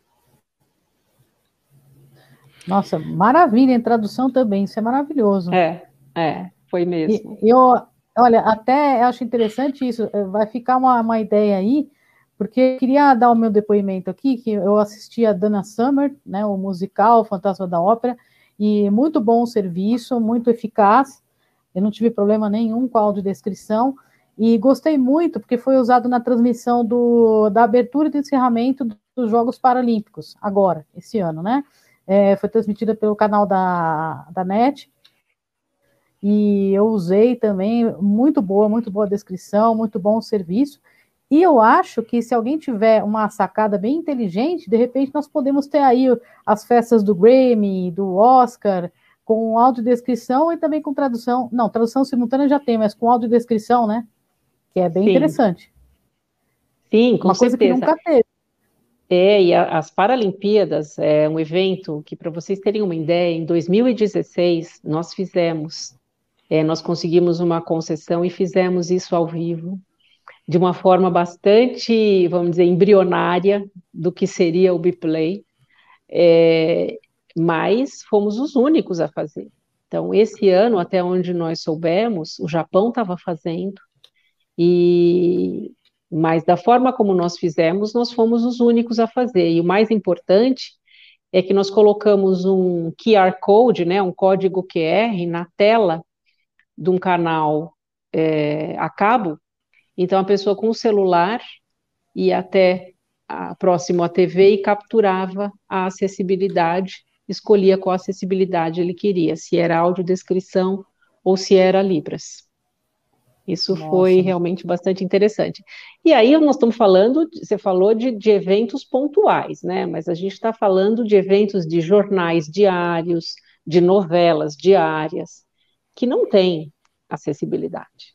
Nossa, maravilha, em tradução também, isso é maravilhoso. É, é, foi mesmo. E, eu, olha, até acho interessante isso, eh, vai ficar uma, uma ideia aí, porque eu queria dar o meu depoimento aqui, que eu assisti a Dana Summer, né, o musical Fantasma da Ópera, e muito bom o serviço, muito eficaz, eu não tive problema nenhum com a audiodescrição, e gostei muito, porque foi usado na transmissão do, da abertura e do encerramento dos Jogos Paralímpicos, agora, esse ano, né? É, foi transmitida pelo canal da, da NET. E eu usei também, muito boa, muito boa descrição, muito bom serviço. E eu acho que se alguém tiver uma sacada bem inteligente, de repente nós podemos ter aí as festas do Grammy, do Oscar, com audiodescrição e também com tradução. Não, tradução simultânea já tem, mas com audiodescrição, né? que é bem Sim. interessante. Sim, com Uma certeza. coisa que nunca teve. É, e a, as Paralimpíadas é um evento que, para vocês terem uma ideia, em 2016 nós fizemos, é, nós conseguimos uma concessão e fizemos isso ao vivo, de uma forma bastante, vamos dizer, embrionária do que seria o Biplay, é, mas fomos os únicos a fazer. Então, esse ano, até onde nós soubemos, o Japão estava fazendo, e mas da forma como nós fizemos, nós fomos os únicos a fazer. E o mais importante é que nós colocamos um QR Code, né, um código QR na tela de um canal é, a cabo. Então a pessoa com o celular ia até a, próximo à TV e capturava a acessibilidade, escolhia qual acessibilidade ele queria, se era audiodescrição ou se era Libras. Isso Nossa. foi realmente bastante interessante. E aí nós estamos falando, você falou de, de eventos pontuais, né? Mas a gente está falando de eventos de jornais diários, de novelas diárias, que não têm acessibilidade.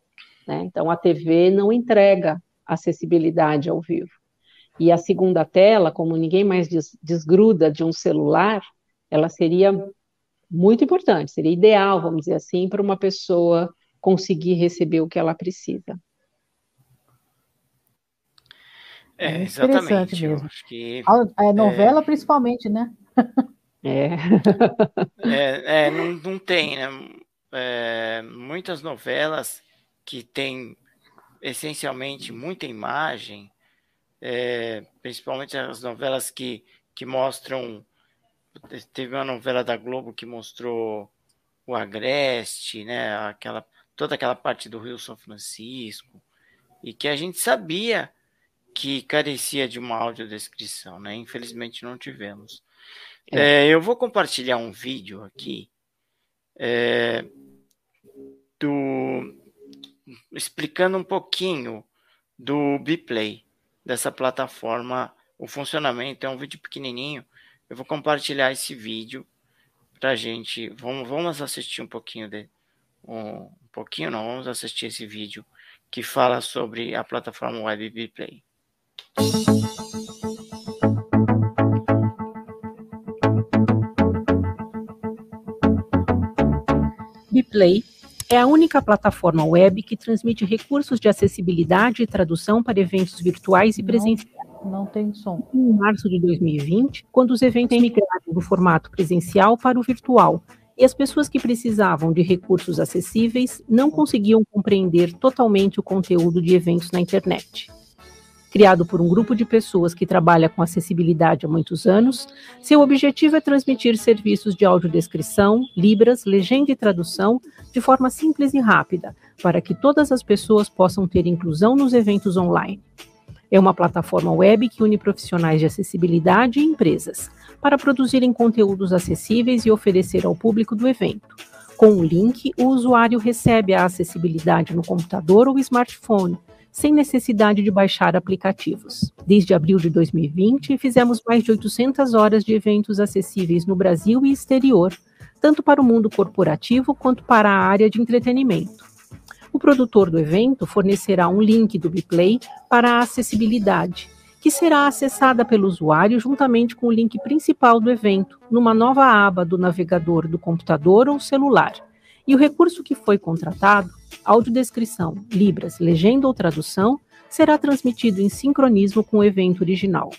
Né? Então a TV não entrega acessibilidade ao vivo. E a segunda tela, como ninguém mais des, desgruda de um celular, ela seria muito importante, seria ideal, vamos dizer assim, para uma pessoa conseguir receber o que ela precisa. É, é exatamente. Mesmo. acho que, a, novela, é... principalmente, né? É. [LAUGHS] é, é não, não tem, né? É, muitas novelas que têm essencialmente muita imagem, é, principalmente as novelas que, que mostram. Teve uma novela da Globo que mostrou o Agreste, né? Aquela toda aquela parte do Rio São Francisco, e que a gente sabia que carecia de uma audiodescrição, né? Infelizmente não tivemos. É. É, eu vou compartilhar um vídeo aqui é, do explicando um pouquinho do Biplay, dessa plataforma, o funcionamento. É um vídeo pequenininho, Eu vou compartilhar esse vídeo para gente. Vamos, vamos assistir um pouquinho de um, um pouquinho, não, vamos assistir esse vídeo que fala sobre a plataforma Web Play. Biplay é a única plataforma web que transmite recursos de acessibilidade e tradução para eventos virtuais e presenciais. Não tem som. Em março de 2020, quando os eventos migraram do formato presencial para o virtual, e as pessoas que precisavam de recursos acessíveis não conseguiam compreender totalmente o conteúdo de eventos na internet. Criado por um grupo de pessoas que trabalha com acessibilidade há muitos anos, seu objetivo é transmitir serviços de audiodescrição, libras, legenda e tradução de forma simples e rápida, para que todas as pessoas possam ter inclusão nos eventos online. É uma plataforma web que une profissionais de acessibilidade e empresas para produzirem conteúdos acessíveis e oferecer ao público do evento. Com o link, o usuário recebe a acessibilidade no computador ou smartphone, sem necessidade de baixar aplicativos. Desde abril de 2020, fizemos mais de 800 horas de eventos acessíveis no Brasil e exterior, tanto para o mundo corporativo quanto para a área de entretenimento. O produtor do evento fornecerá um link do Biplay para a acessibilidade, que será acessada pelo usuário juntamente com o link principal do evento, numa nova aba do navegador do computador ou celular. E o recurso que foi contratado, audiodescrição, libras, legenda ou tradução, será transmitido em sincronismo com o evento original.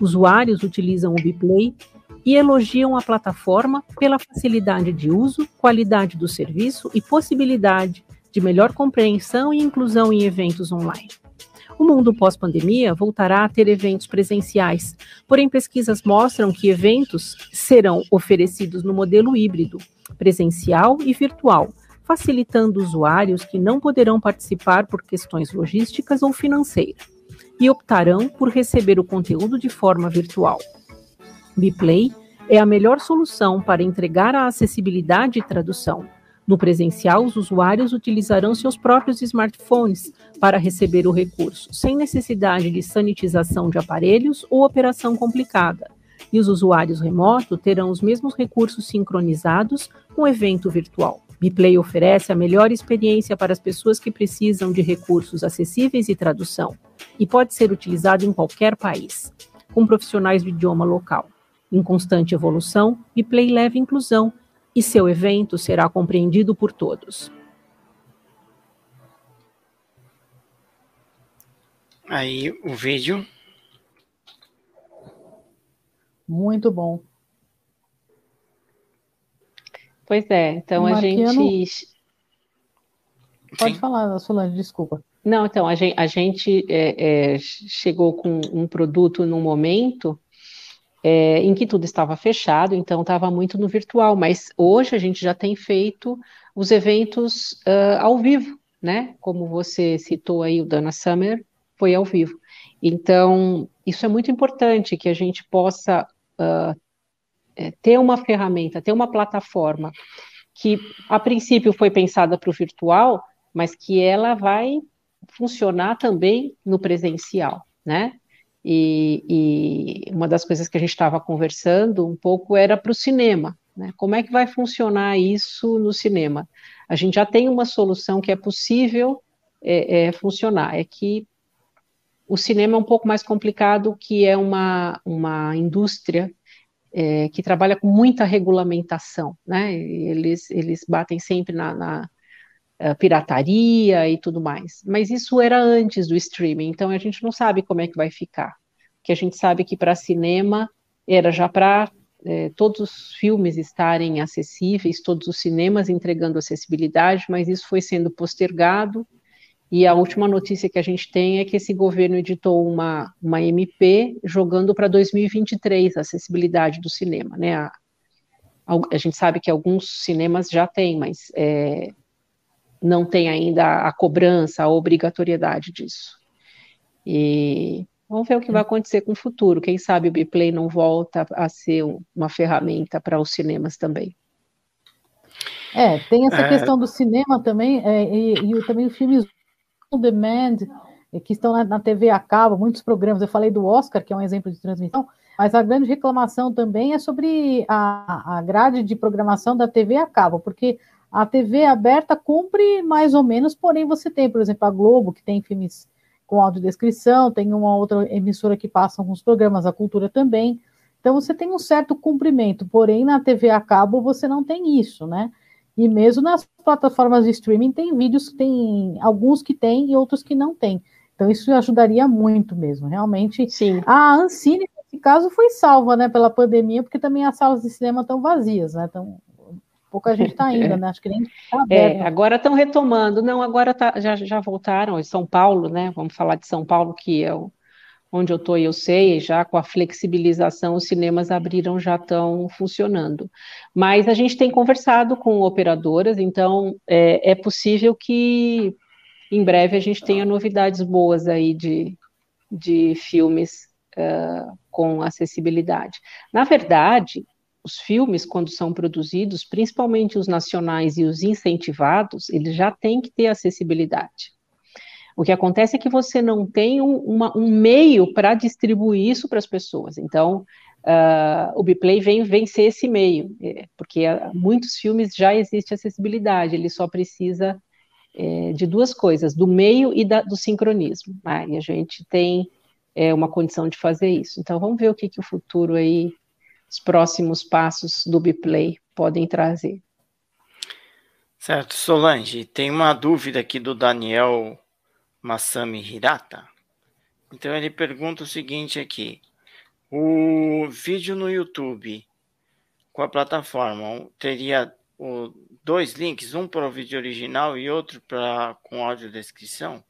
Usuários utilizam o Biplay e elogiam a plataforma pela facilidade de uso, qualidade do serviço e possibilidade de melhor compreensão e inclusão em eventos online. O mundo pós-pandemia voltará a ter eventos presenciais, porém pesquisas mostram que eventos serão oferecidos no modelo híbrido, presencial e virtual, facilitando usuários que não poderão participar por questões logísticas ou financeiras, e optarão por receber o conteúdo de forma virtual. Biplay é a melhor solução para entregar a acessibilidade e tradução, no presencial, os usuários utilizarão seus próprios smartphones para receber o recurso, sem necessidade de sanitização de aparelhos ou operação complicada. E os usuários remotos terão os mesmos recursos sincronizados com o evento virtual. Biplay oferece a melhor experiência para as pessoas que precisam de recursos acessíveis e tradução, e pode ser utilizado em qualquer país, com profissionais do idioma local. Em constante evolução, Biplay leva inclusão e seu evento será compreendido por todos. Aí o vídeo. Muito bom. Pois é, então a gente. Pode Sim. falar, Solange, desculpa. Não, então a gente, a gente é, é, chegou com um produto num momento é, em que tudo estava fechado, então estava muito no virtual, mas hoje a gente já tem feito os eventos uh, ao vivo, né? Como você citou aí, o Dana Summer foi ao vivo. Então, isso é muito importante que a gente possa uh, ter uma ferramenta, ter uma plataforma que, a princípio, foi pensada para o virtual, mas que ela vai funcionar também no presencial, né? E, e uma das coisas que a gente estava conversando um pouco era para o cinema. Né? Como é que vai funcionar isso no cinema? A gente já tem uma solução que é possível é, é, funcionar. É que o cinema é um pouco mais complicado, que é uma, uma indústria é, que trabalha com muita regulamentação, né? Eles, eles batem sempre na, na uh, pirataria e tudo mais. Mas isso era antes do streaming, então a gente não sabe como é que vai ficar. Que a gente sabe que para cinema era já para é, todos os filmes estarem acessíveis, todos os cinemas entregando acessibilidade, mas isso foi sendo postergado. E a última notícia que a gente tem é que esse governo editou uma, uma MP jogando para 2023 a acessibilidade do cinema. Né? A, a, gente sabe que alguns cinemas já têm, mas é, não tem ainda a cobrança, a obrigatoriedade disso. E vamos ver o que vai acontecer com o futuro. Quem sabe o Biplay não volta a ser uma ferramenta para os cinemas também. É, tem essa é... questão do cinema também, é, e, e, também os filmes demand, que estão na, na, TV a cabo, muitos programas, eu falei do Oscar, que é um exemplo de transmissão, Mas a grande reclamação também é sobre a, a grade de programação da TV a cabo, porque a TV aberta cumpre mais ou menos, porém você tem, por exemplo, a Globo, que tem filmes com audiodescrição, tem uma outra emissora que passa alguns programas, a Cultura também. Então você tem um certo cumprimento, porém na TV a cabo você não tem isso, né? E mesmo nas plataformas de streaming tem vídeos, tem alguns que tem e outros que não tem. Então isso ajudaria muito mesmo, realmente. Sim. A Ancine, nesse caso, foi salva, né, pela pandemia, porque também as salas de cinema estão vazias, né? Então, pouca gente está [LAUGHS] indo, é. né? Acho que nem tá É, agora estão retomando. Não, agora tá, já, já voltaram. São Paulo, né? Vamos falar de São Paulo, que é o, onde eu estou, eu sei, já com a flexibilização, os cinemas abriram, já estão funcionando. Mas a gente tem conversado com operadoras, então é, é possível que em breve a gente tenha novidades boas aí de, de filmes uh, com acessibilidade. Na verdade, os filmes, quando são produzidos, principalmente os nacionais e os incentivados, eles já têm que ter acessibilidade. O que acontece é que você não tem um, uma, um meio para distribuir isso para as pessoas. Então, uh, o Biplay vem vencer esse meio, é, porque muitos filmes já existe acessibilidade, ele só precisa é, de duas coisas, do meio e da, do sincronismo. Ah, e a gente tem é, uma condição de fazer isso. Então vamos ver o que, que o futuro aí, os próximos passos do Biplay podem trazer. Certo, Solange, tem uma dúvida aqui do Daniel Masami Hirata. Então ele pergunta o seguinte aqui: o vídeo no YouTube com a plataforma teria o, dois links, um para o vídeo original e outro para com audiodescrição?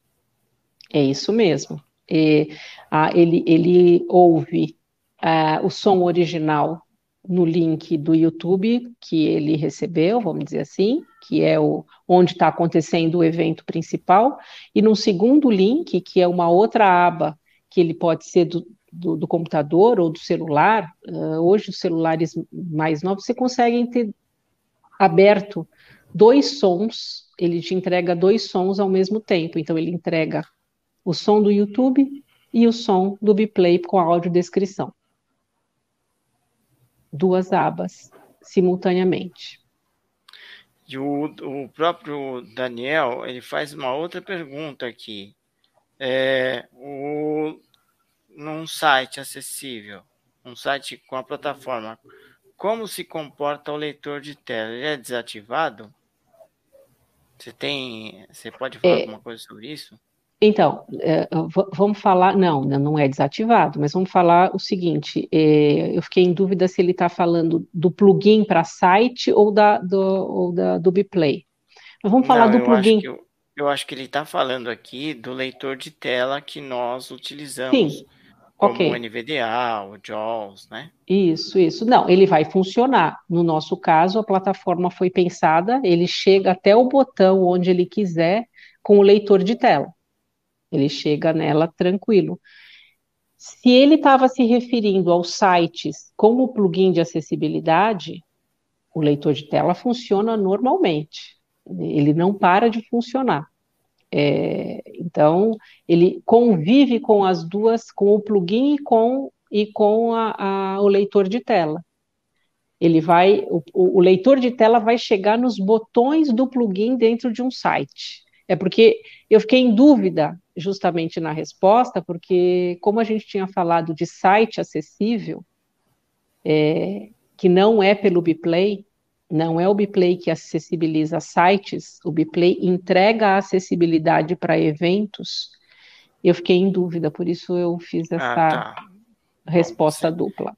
É isso mesmo. E, ah, ele, ele ouve ah, o som original no link do YouTube que ele recebeu, vamos dizer assim, que é o onde está acontecendo o evento principal, e no segundo link, que é uma outra aba, que ele pode ser do, do, do computador ou do celular, uh, hoje os celulares mais novos, você consegue ter aberto dois sons, ele te entrega dois sons ao mesmo tempo. Então, ele entrega o som do YouTube e o som do Biplay com audiodescrição. Duas abas simultaneamente. E o, o próprio Daniel, ele faz uma outra pergunta aqui. É, o, num site acessível, um site com a plataforma como se comporta o leitor de tela? Ele é desativado? Você tem. Você pode falar é, alguma coisa sobre isso? Então, é, vamos falar. Não, não é desativado, mas vamos falar o seguinte: é, eu fiquei em dúvida se ele está falando do plugin para site ou, da, do, ou da, do Biplay. Mas vamos falar não, do plugin. Acho eu, eu, acho que ele está falando aqui do leitor de tela que nós utilizamos. Sim. Como okay. o NVDA, o JAWS, né? Isso, isso. Não, ele vai funcionar. No nosso caso, a plataforma foi pensada, ele chega até o botão onde ele quiser com o leitor de tela. Ele chega nela tranquilo. Se ele estava se referindo aos sites como plugin de acessibilidade, o leitor de tela funciona normalmente. Ele não para de funcionar. É, então, ele convive com as duas, com o plugin e com, e com a, a, o leitor de tela. Ele vai, o, o, leitor de tela vai chegar nos botões do plugin dentro de um site. É porque eu fiquei em dúvida justamente na resposta, porque como a gente tinha falado de site acessível, é, que não é pelo Biplay, não é o Biplay que acessibiliza sites, o Biplay entrega a acessibilidade para eventos. Eu fiquei em dúvida, por isso eu fiz ah, essa ah, tá. resposta Bom, dupla.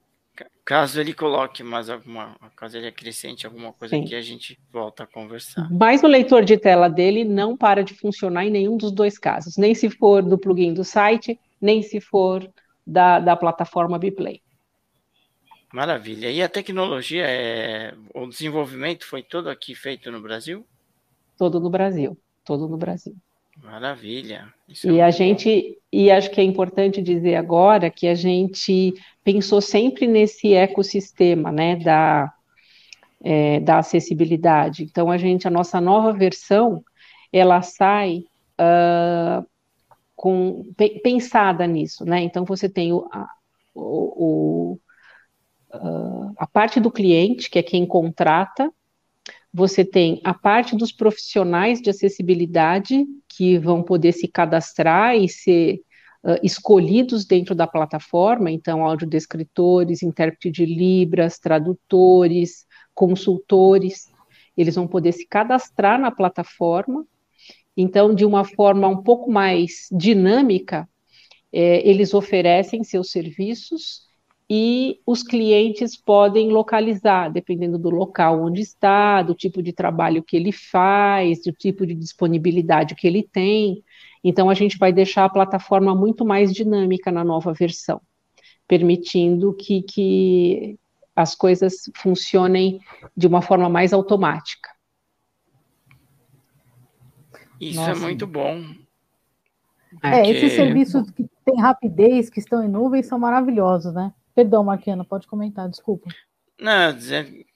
Caso ele coloque mais alguma, caso ele acrescente alguma coisa Sim. aqui, a gente volta a conversar. Mas o leitor de tela dele não para de funcionar em nenhum dos dois casos, nem se for do plugin do site, nem se for da, da plataforma Biplay. Maravilha. E a tecnologia, é... o desenvolvimento foi todo aqui feito no Brasil? Todo no Brasil, todo no Brasil. Maravilha. Isso e é a gente, e acho que é importante dizer agora que a gente pensou sempre nesse ecossistema, né, da, é, da acessibilidade. Então a gente, a nossa nova versão, ela sai uh, com pensada nisso, né? Então você tem o, a, o, o uh, a parte do cliente, que é quem contrata, você tem a parte dos profissionais de acessibilidade que vão poder se cadastrar e ser uh, escolhidos dentro da plataforma, então audiodescritores, intérprete de libras, tradutores, consultores, eles vão poder se cadastrar na plataforma. Então, de uma forma um pouco mais dinâmica, é, eles oferecem seus serviços e os clientes podem localizar, dependendo do local onde está, do tipo de trabalho que ele faz, do tipo de disponibilidade que ele tem. Então, a gente vai deixar a plataforma muito mais dinâmica na nova versão, permitindo que, que as coisas funcionem de uma forma mais automática. Isso é Nossa. é muito bom. É, porque... esses serviços que têm rapidez, que estão em nuvem, são maravilhosos, né? Perdão, Marquiana, pode comentar, desculpa. Não,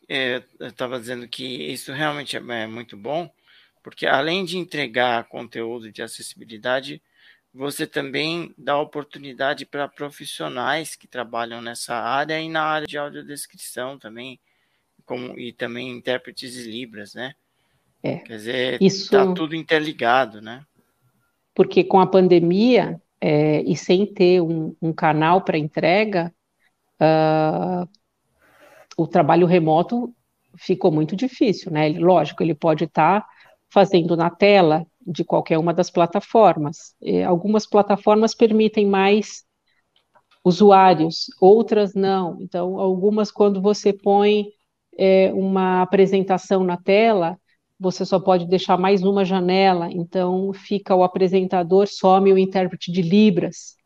é, eu estava dizendo que isso realmente é, é muito bom, porque além de entregar conteúdo de acessibilidade, você também dá oportunidade para profissionais que trabalham nessa área e na área de audiodescrição também, como, e também intérpretes de Libras, né? É, Quer dizer, está isso... tudo interligado, né? Porque com a pandemia é, e sem ter um, um canal para entrega, uh, o trabalho remoto ficou muito difícil, né? Lógico, ele pode estar tá fazendo na tela de qualquer uma das plataformas. E algumas plataformas permitem mais usuários, outras não. Então, algumas, quando você põe é, uma apresentação na tela, você só pode deixar mais uma janela, então fica o apresentador, some o intérprete de Libras.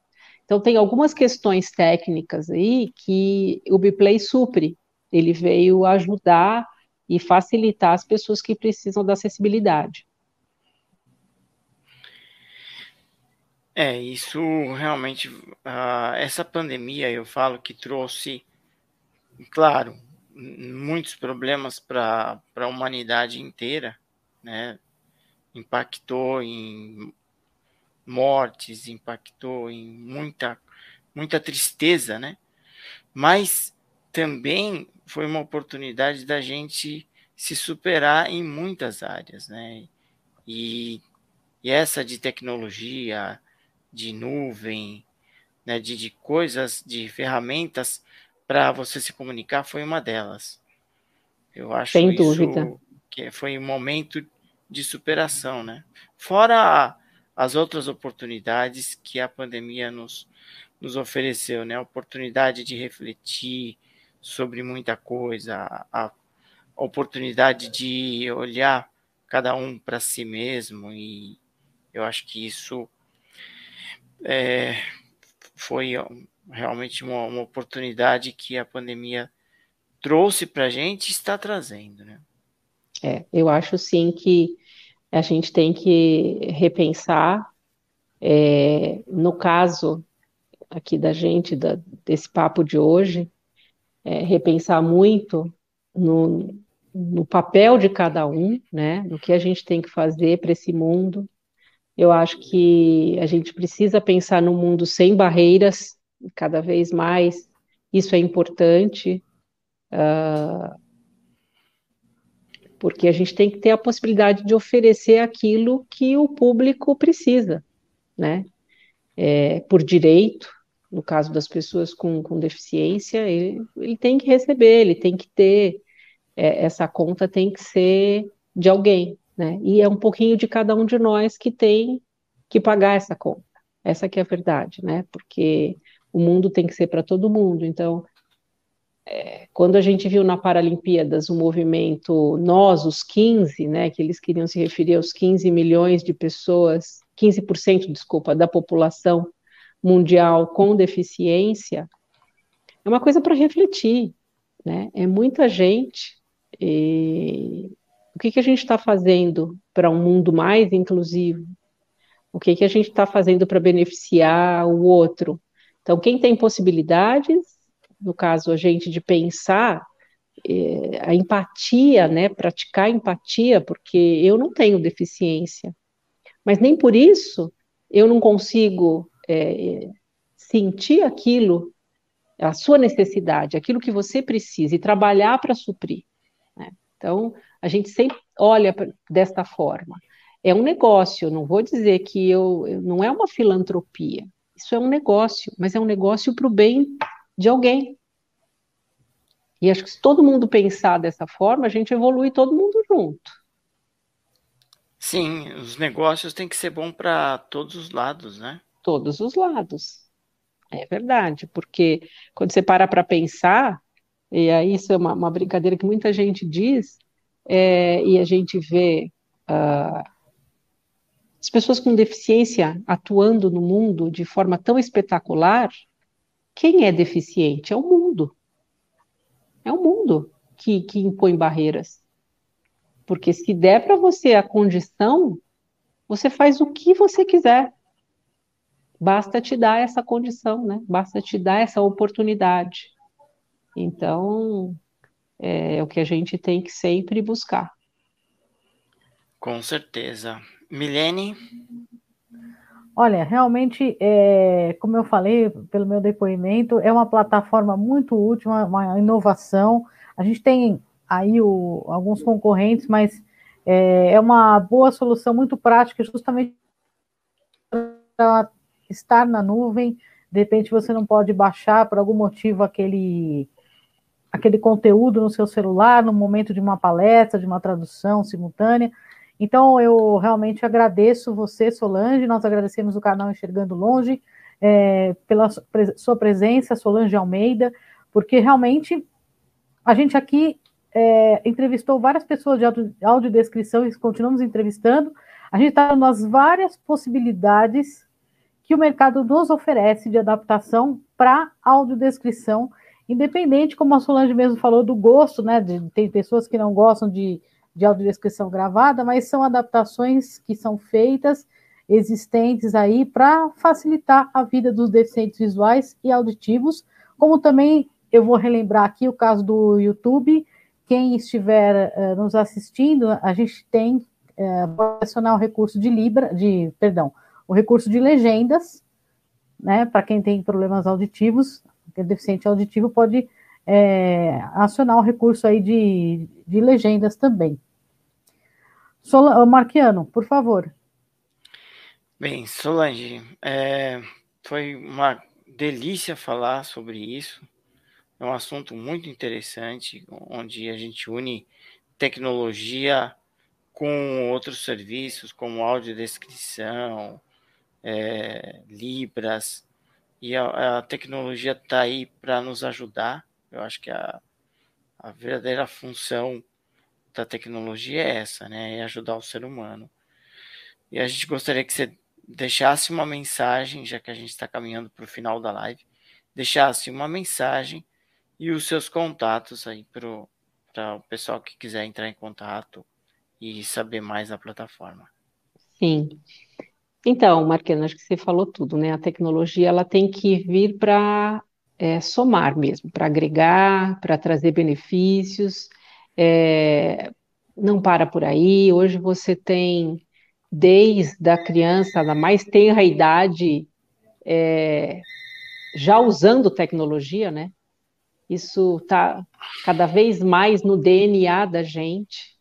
Então, tem algumas questões técnicas aí que o Biplay supre. Ele veio ajudar e facilitar as pessoas que precisam da acessibilidade. É, isso realmente, uh, essa pandemia, eu falo que trouxe, claro, muitos problemas para a humanidade inteira, né? Impactou em mortes, impactou em muita, muita tristeza, né? Mas também foi uma oportunidade da gente se superar em muitas áreas, né? E, e essa de tecnologia, de nuvem, né, de, de coisas, de ferramentas para você se comunicar foi uma delas. Eu acho Sem dúvida. que foi um momento de superação, né? Fora as outras oportunidades que a pandemia nos, nos ofereceu, né? A oportunidade de refletir sobre muita coisa, a, oportunidade de olhar cada um para si mesmo e eu acho que isso é, foi realmente uma, uma, oportunidade que a pandemia trouxe para a gente e está trazendo, né? É, eu acho sim que a gente tem que repensar. É, no caso aqui da gente, da, desse papo de hoje, é, repensar muito no, no papel de cada um, né, no que a gente tem que fazer para esse mundo. Eu acho que a gente precisa pensar no mundo sem barreiras, cada vez mais. Isso é importante. Uh, porque a gente tem que ter a possibilidade de oferecer aquilo que o público precisa, né? É, por direito, no caso das pessoas com, com deficiência, ele, ele, tem que receber, ele tem que ter, é, essa conta tem que ser de alguém, né? E é um pouquinho de cada um de nós que tem que pagar essa conta. Essa que é a verdade, né? Porque o mundo tem que ser para todo mundo. Então, é, quando a gente viu na Paralimpíadas o movimento Nós, os 15, né, que eles queriam se referir aos 15 milhões de pessoas, 15%, desculpa, da população mundial com deficiência, é uma coisa para refletir, né? É muita gente. E... O que, que a gente está fazendo para um mundo mais inclusivo? O que, que a gente está fazendo para beneficiar o outro? Então, quem tem possibilidades no caso, a gente de pensar é, a empatia, né, praticar empatia, porque eu não tenho deficiência, mas nem por isso eu não consigo é, sentir aquilo a sua necessidade, aquilo que você precisa, e trabalhar para suprir. Né? Então, a gente sempre olha desta forma. É um negócio, não vou dizer que eu, não é uma filantropia, isso é um negócio, mas é um negócio para o bem de alguém. E acho que se todo mundo pensar dessa forma, a gente evolui todo mundo junto. Sim, os negócios têm que ser bom para todos os lados, né? Todos os lados. É verdade, porque quando você para para pensar, e aí isso é uma, uma, brincadeira que muita gente diz, é, e a gente vê uh, as pessoas com deficiência atuando no mundo de forma tão espetacular, quem é deficiente? É o mundo. É o mundo que, que impõe barreiras. Porque se der para você a condição, você faz o que você quiser. Basta te dar essa condição, né? Basta te dar essa oportunidade. Então, é, é o que a gente tem que sempre buscar. Com certeza. Milene? Olha, realmente, é, como eu falei pelo meu depoimento, é uma plataforma muito útil, uma, uma inovação. A gente tem aí o, alguns concorrentes, mas é, é, uma boa solução muito prática, justamente para estar na nuvem. De repente você não pode baixar por algum motivo aquele aquele conteúdo no seu celular no momento de uma palestra, de uma tradução simultânea. Então, eu realmente agradeço você, Solange, nós agradecemos o canal Enxergando Longe é, pela sua presença, Solange Almeida, porque realmente a gente aqui é, entrevistou várias pessoas de audio, audiodescrição e continuamos entrevistando. A gente está nas várias possibilidades que o mercado nos oferece de adaptação para audiodescrição independente, como a Solange mesmo falou, do gosto, né? De, tem pessoas que não gostam de, de audiodescrição gravada, mas são adaptações que são feitas, existentes aí, para facilitar a vida dos deficientes visuais e auditivos, como também eu vou relembrar aqui o caso do YouTube. Quem estiver uh, nos assistindo, a gente tem uh, pode acionar o recurso de Libra, de perdão, o recurso de legendas, né? Para quem tem problemas auditivos, é deficiente auditivo pode é, acionar o recurso aí de, de legendas também. Sol, Marquiano, por favor. Bem, Solange, é, foi uma delícia falar sobre isso. É um assunto muito interessante, onde a gente une tecnologia com outros serviços, como audiodescrição, é, Libras, e a, a tecnologia está aí para nos ajudar. Eu acho que a, a verdadeira função da tecnologia é essa, né? É ajudar o ser humano. E a gente gostaria que você deixasse uma mensagem, já que a gente está caminhando para o final da live, deixasse uma mensagem e os seus contatos aí para o pessoal que quiser entrar em contato e saber mais da plataforma. Sim. Então, Marquena, acho que você falou tudo, né? A tecnologia ela tem que vir para é, somar mesmo, para agregar, para trazer benefícios. É, não para por aí. Hoje você tem, desde a criança, da mais tenra idade, é, já usando tecnologia, né? Isso está cada vez mais no DNA da gente.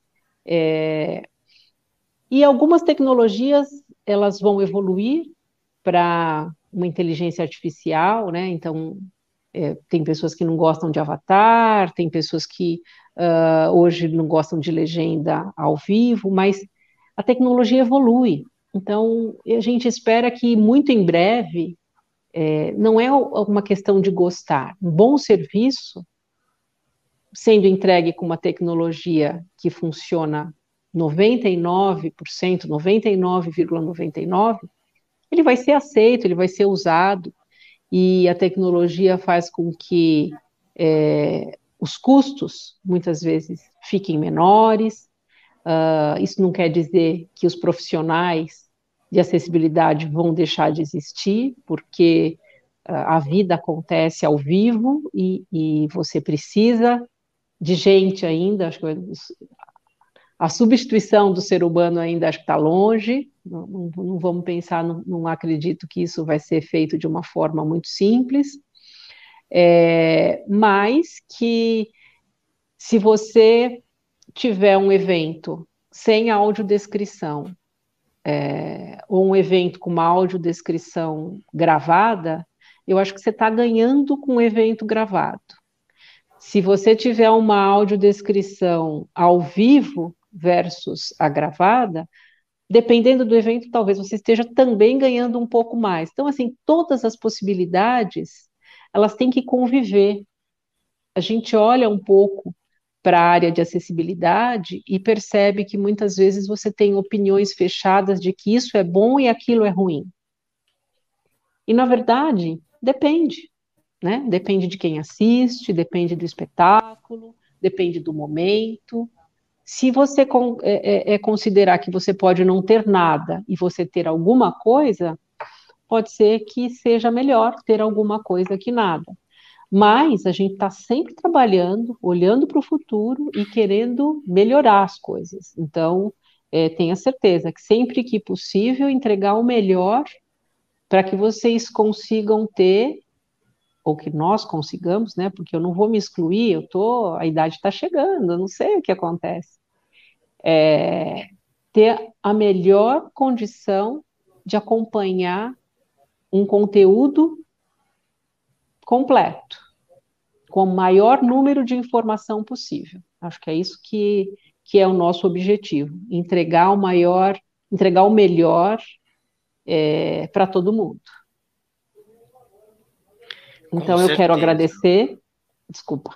É, e algumas tecnologias elas vão evoluir para uma inteligência artificial, né? Então, é, tem pessoas que não gostam de avatar, tem pessoas que uh, hoje não gostam de legenda ao vivo, mas a tecnologia evolui. Então, a gente espera que muito em breve, é, não é uma questão de gostar, um bom serviço sendo entregue com uma tecnologia que funciona 99%, 99,99%, ele vai ser aceito, ele vai ser usado, e a tecnologia faz com que é, os custos, muitas vezes, fiquem menores. Uh, isso não quer dizer que os profissionais de acessibilidade vão deixar de existir, porque uh, a vida acontece ao vivo e, e, você precisa de gente ainda. Acho que a substituição do ser humano ainda está longe, não, não, vamos pensar, não, não, acredito que isso vai ser feito de uma forma muito simples. É, mas que se você tiver um evento sem audiodescrição, é, ou um evento com uma audiodescrição gravada, eu acho que você está ganhando com o evento gravado. Se você tiver uma audiodescrição ao vivo versus a gravada, dependendo do evento, talvez você esteja também ganhando um pouco mais. Então, assim, todas as possibilidades, elas têm que conviver. A gente olha um pouco para a área de acessibilidade e percebe que muitas vezes você tem opiniões fechadas de que isso é bom e aquilo é ruim. E, na verdade, depende. Né? Depende de quem assiste, depende do espetáculo, depende do momento. Se você é, é, é, considerar que você pode não ter nada e você ter alguma coisa, pode ser que seja melhor ter alguma coisa que nada. Mas a gente está sempre trabalhando, olhando para o futuro e querendo melhorar as coisas. Então, é, tenha certeza que sempre que possível, entregar o melhor para que vocês consigam ter, ou que nós consigamos, né? Porque eu não vou me excluir, eu tô, a idade está chegando, eu não sei o que acontece. É, ter a melhor condição de acompanhar um conteúdo completo, com o maior número de informação possível. Acho que é isso que, que é o nosso objetivo, entregar o maior, entregar o melhor é, para todo mundo. Então eu quero agradecer. Desculpa.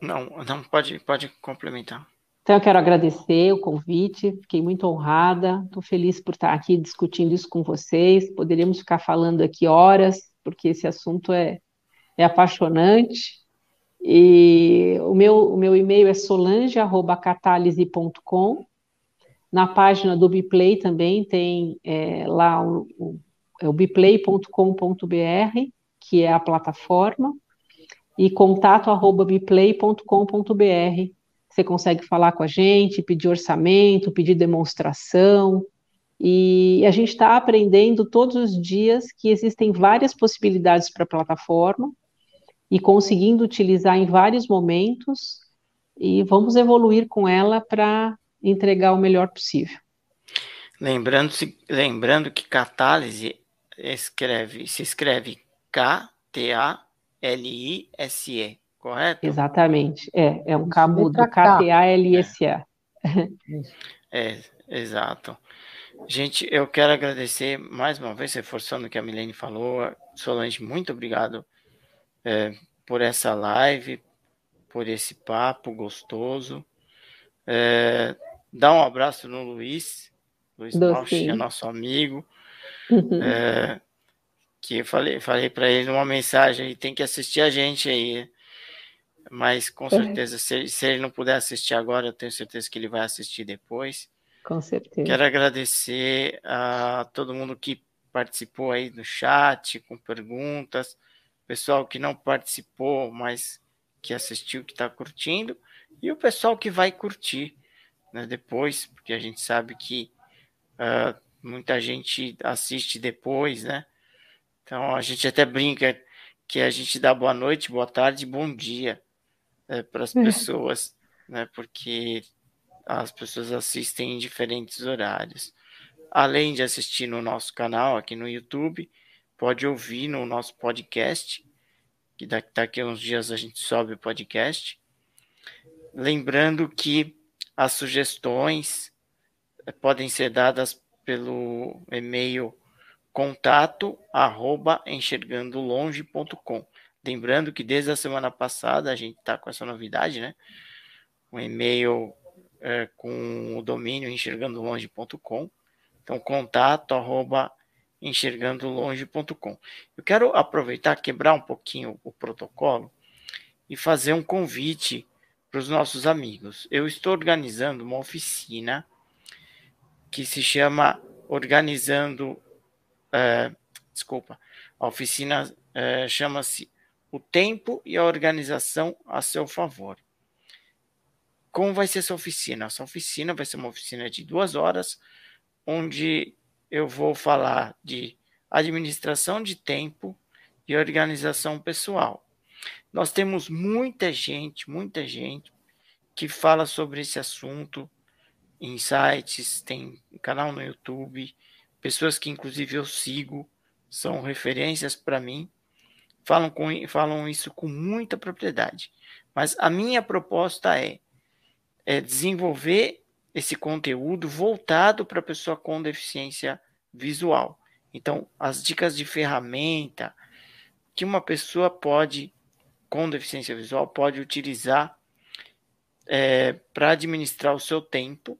Não, não pode, pode complementar. Então eu quero agradecer o convite, fiquei muito honrada, estou feliz por estar aqui discutindo isso com vocês. Poderíamos ficar falando aqui horas, porque esse assunto é, é apaixonante. E o meu, o meu e-mail é solange.catalise.com na página do Biplay também tem é, lá o, o, é o biplay.com.br, que é a plataforma, e contato arroba biplay.com.br. Você consegue falar com a gente, pedir orçamento, pedir demonstração. E a gente está aprendendo todos os dias que existem várias possibilidades para a plataforma e conseguindo utilizar em vários momentos. E vamos evoluir com ela para entregar o melhor possível. Lembrando, lembrando que catálise escreve, se escreve K-T-A-L-I-S-E, correto? Exatamente, é, é um K mudo, K-T-A-L-I-S-E. É. é, exato. Gente, eu quero agradecer mais uma vez, reforçando o que a Milene falou. Solange, muito obrigado é, por essa live, por esse papo gostoso. É, Dá um abraço no Luiz. Luiz Malch, é nosso amigo. Uhum. [LAUGHS] É, que eu falei, falei para ele uma mensagem e tem que assistir a gente aí. Mas com é. certeza, se, se ele não puder assistir agora, eu tenho certeza que ele vai assistir depois. Com certeza. Quero agradecer a todo mundo que participou aí no chat, com perguntas, pessoal que não participou, mas que assistiu, que está curtindo, e o pessoal que vai curtir né, depois, porque a gente sabe que uh, muita gente assiste depois, né? Então a gente até brinca que a gente dá boa noite, boa tarde, bom dia né, para as é. pessoas, né? Porque as pessoas assistem em diferentes horários. Além de assistir no nosso canal aqui no YouTube, pode ouvir no nosso podcast, que daqui a uns dias a gente sobe o podcast. Lembrando que as sugestões eh, podem ser dadas pelo e-mail contato arroba enxergandolonge.com. Lembrando que desde a semana passada a gente está com essa novidade, né? Um e-mail é, com o domínio enxergandolonge.com. Então, contato arroba enxergandolonge.com. Eu quero aproveitar, quebrar um pouquinho o protocolo e fazer um convite para os nossos amigos. Eu estou organizando uma oficina que se chama Organizando. É, desculpa, a oficina é, chama-se O Tempo e a Organização a Seu Favor. Como vai ser essa oficina? Essa oficina vai ser uma oficina de duas horas, onde eu vou falar de administração de tempo e organização pessoal. Nós temos muita gente, muita gente que fala sobre esse assunto em sites, tem canal no YouTube, pessoas que inclusive eu sigo, são referências para mim, falam, com, falam isso com muita propriedade. Mas a minha proposta é, é desenvolver esse conteúdo voltado para a pessoa com deficiência visual. Então, as dicas de ferramenta que uma pessoa pode, com deficiência visual, pode utilizar é, para administrar o seu tempo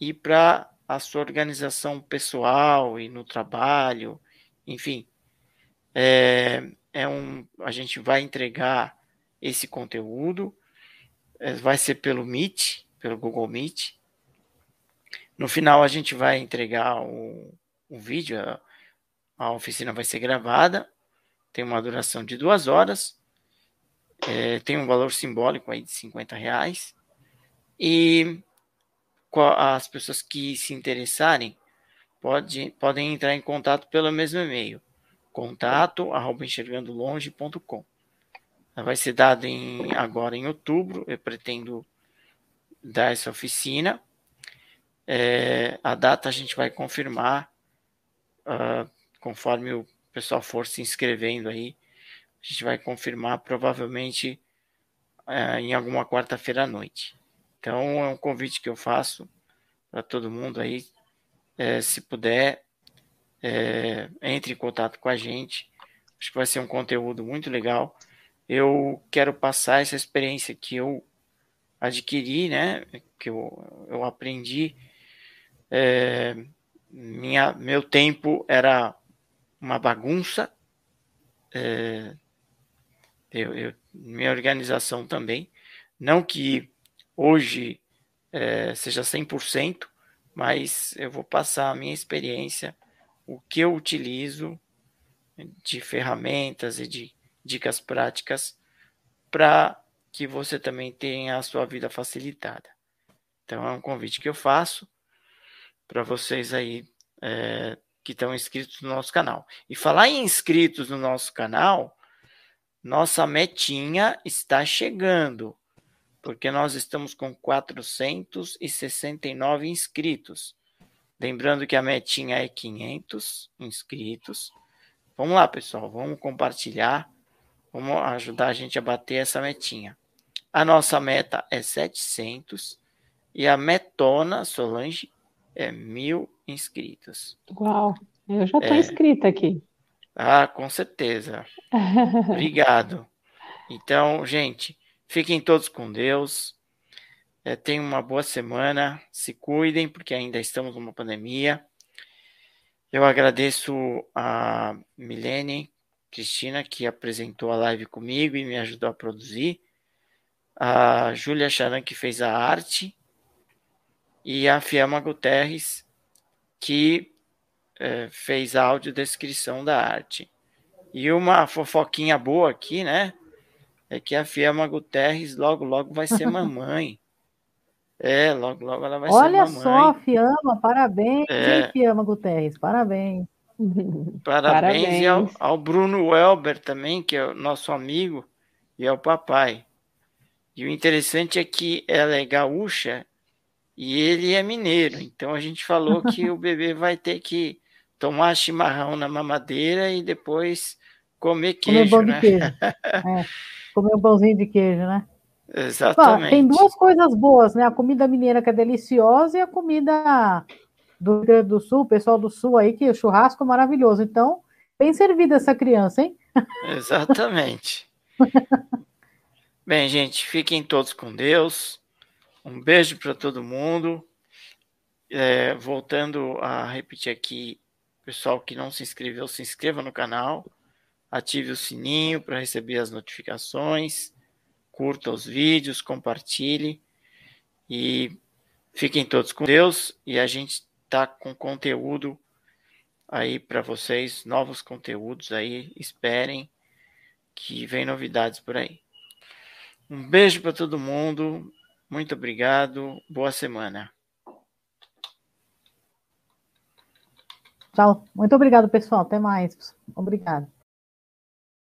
e para a sua organização pessoal e no trabalho, enfim. É, é um, a gente vai entregar esse conteúdo, é, vai ser pelo Meet, pelo Google Meet. No final a gente vai entregar o, o vídeo, a, a oficina vai ser gravada, tem uma duração de duas horas, é, tem um valor simbólico aí de 50 reais, e as pessoas que se interessarem pode, podem entrar em contato pelo mesmo e-mail, contato arroba enxergandolonge.com. Vai ser dado em, agora em outubro, eu pretendo dar essa oficina. É, a data a gente vai confirmar uh, conforme o pessoal for se inscrevendo aí. A gente vai confirmar provavelmente uh, em alguma quarta-feira à noite. Então é um convite que eu faço para todo mundo aí, é, se puder, é, entre em contato com a gente. Acho que vai ser um conteúdo muito legal. Eu quero passar essa experiência que eu adquiri, né? Que eu, eu aprendi. É, minha, meu tempo era uma bagunça. É, eu, eu, minha organização também. Não que hoje é, seja 100%, mas eu vou passar a minha experiência, o que eu utilizo de ferramentas e de dicas práticas para que você também tenha a sua vida facilitada. Então é um convite que eu faço para vocês aí é, que estão inscritos no nosso canal. E falar em inscritos no nosso canal, nossa metinha está chegando, porque nós estamos com 469 inscritos. Lembrando que a metinha é 500 inscritos. Vamos lá, pessoal, vamos compartilhar, vamos ajudar a gente a bater essa metinha. A nossa meta é 700 e a metona Solange é mil inscritos. Uau, eu já estou é. inscrita aqui. Ah, com certeza. [LAUGHS] Obrigado. Então, gente, fiquem todos com Deus. É, tenham uma boa semana. Se cuidem, porque ainda estamos numa pandemia. Eu agradeço a Milene Cristina, que apresentou a live comigo e me ajudou a produzir a Júlia Charan, que fez a arte, e a Fiamma Guterres, que é, fez a audiodescrição da arte. E uma fofoquinha boa aqui, né? É que a Fiamma Guterres logo, logo vai ser [LAUGHS] mamãe. É, logo, logo ela vai Olha ser mamãe. Olha só, Fiamma, parabéns, é. hein, Fiamma Guterres, parabéns. Parabéns, parabéns. Ao, ao Bruno Welber também, que é o nosso amigo, e ao papai. E o interessante é que ela é gaúcha e ele é mineiro. Então a gente falou que o [LAUGHS] bebê vai ter que tomar chimarrão na mamadeira e depois comer queijo, comer né? queijo. [LAUGHS] é, comer um pãozinho de queijo, né? Exatamente. tem duas coisas boas, né? A comida mineira que é deliciosa e a comida do Rio Grande do Sul, o pessoal do Sul aí, que o churrasco é maravilhoso. Então, bem servida essa criança, hein? Exatamente. [LAUGHS] Bem, gente, fiquem todos com Deus. Um beijo para todo mundo. É, voltando a repetir aqui, pessoal que não se inscreveu, se inscreva no canal, ative o sininho para receber as notificações, curta os vídeos, compartilhe e fiquem todos com Deus. E a gente tá com conteúdo aí para vocês, novos conteúdos aí, esperem que vem novidades por aí. Um beijo para todo mundo. Muito obrigado. Boa semana. Tchau. Muito obrigado, pessoal. Até mais. Obrigado.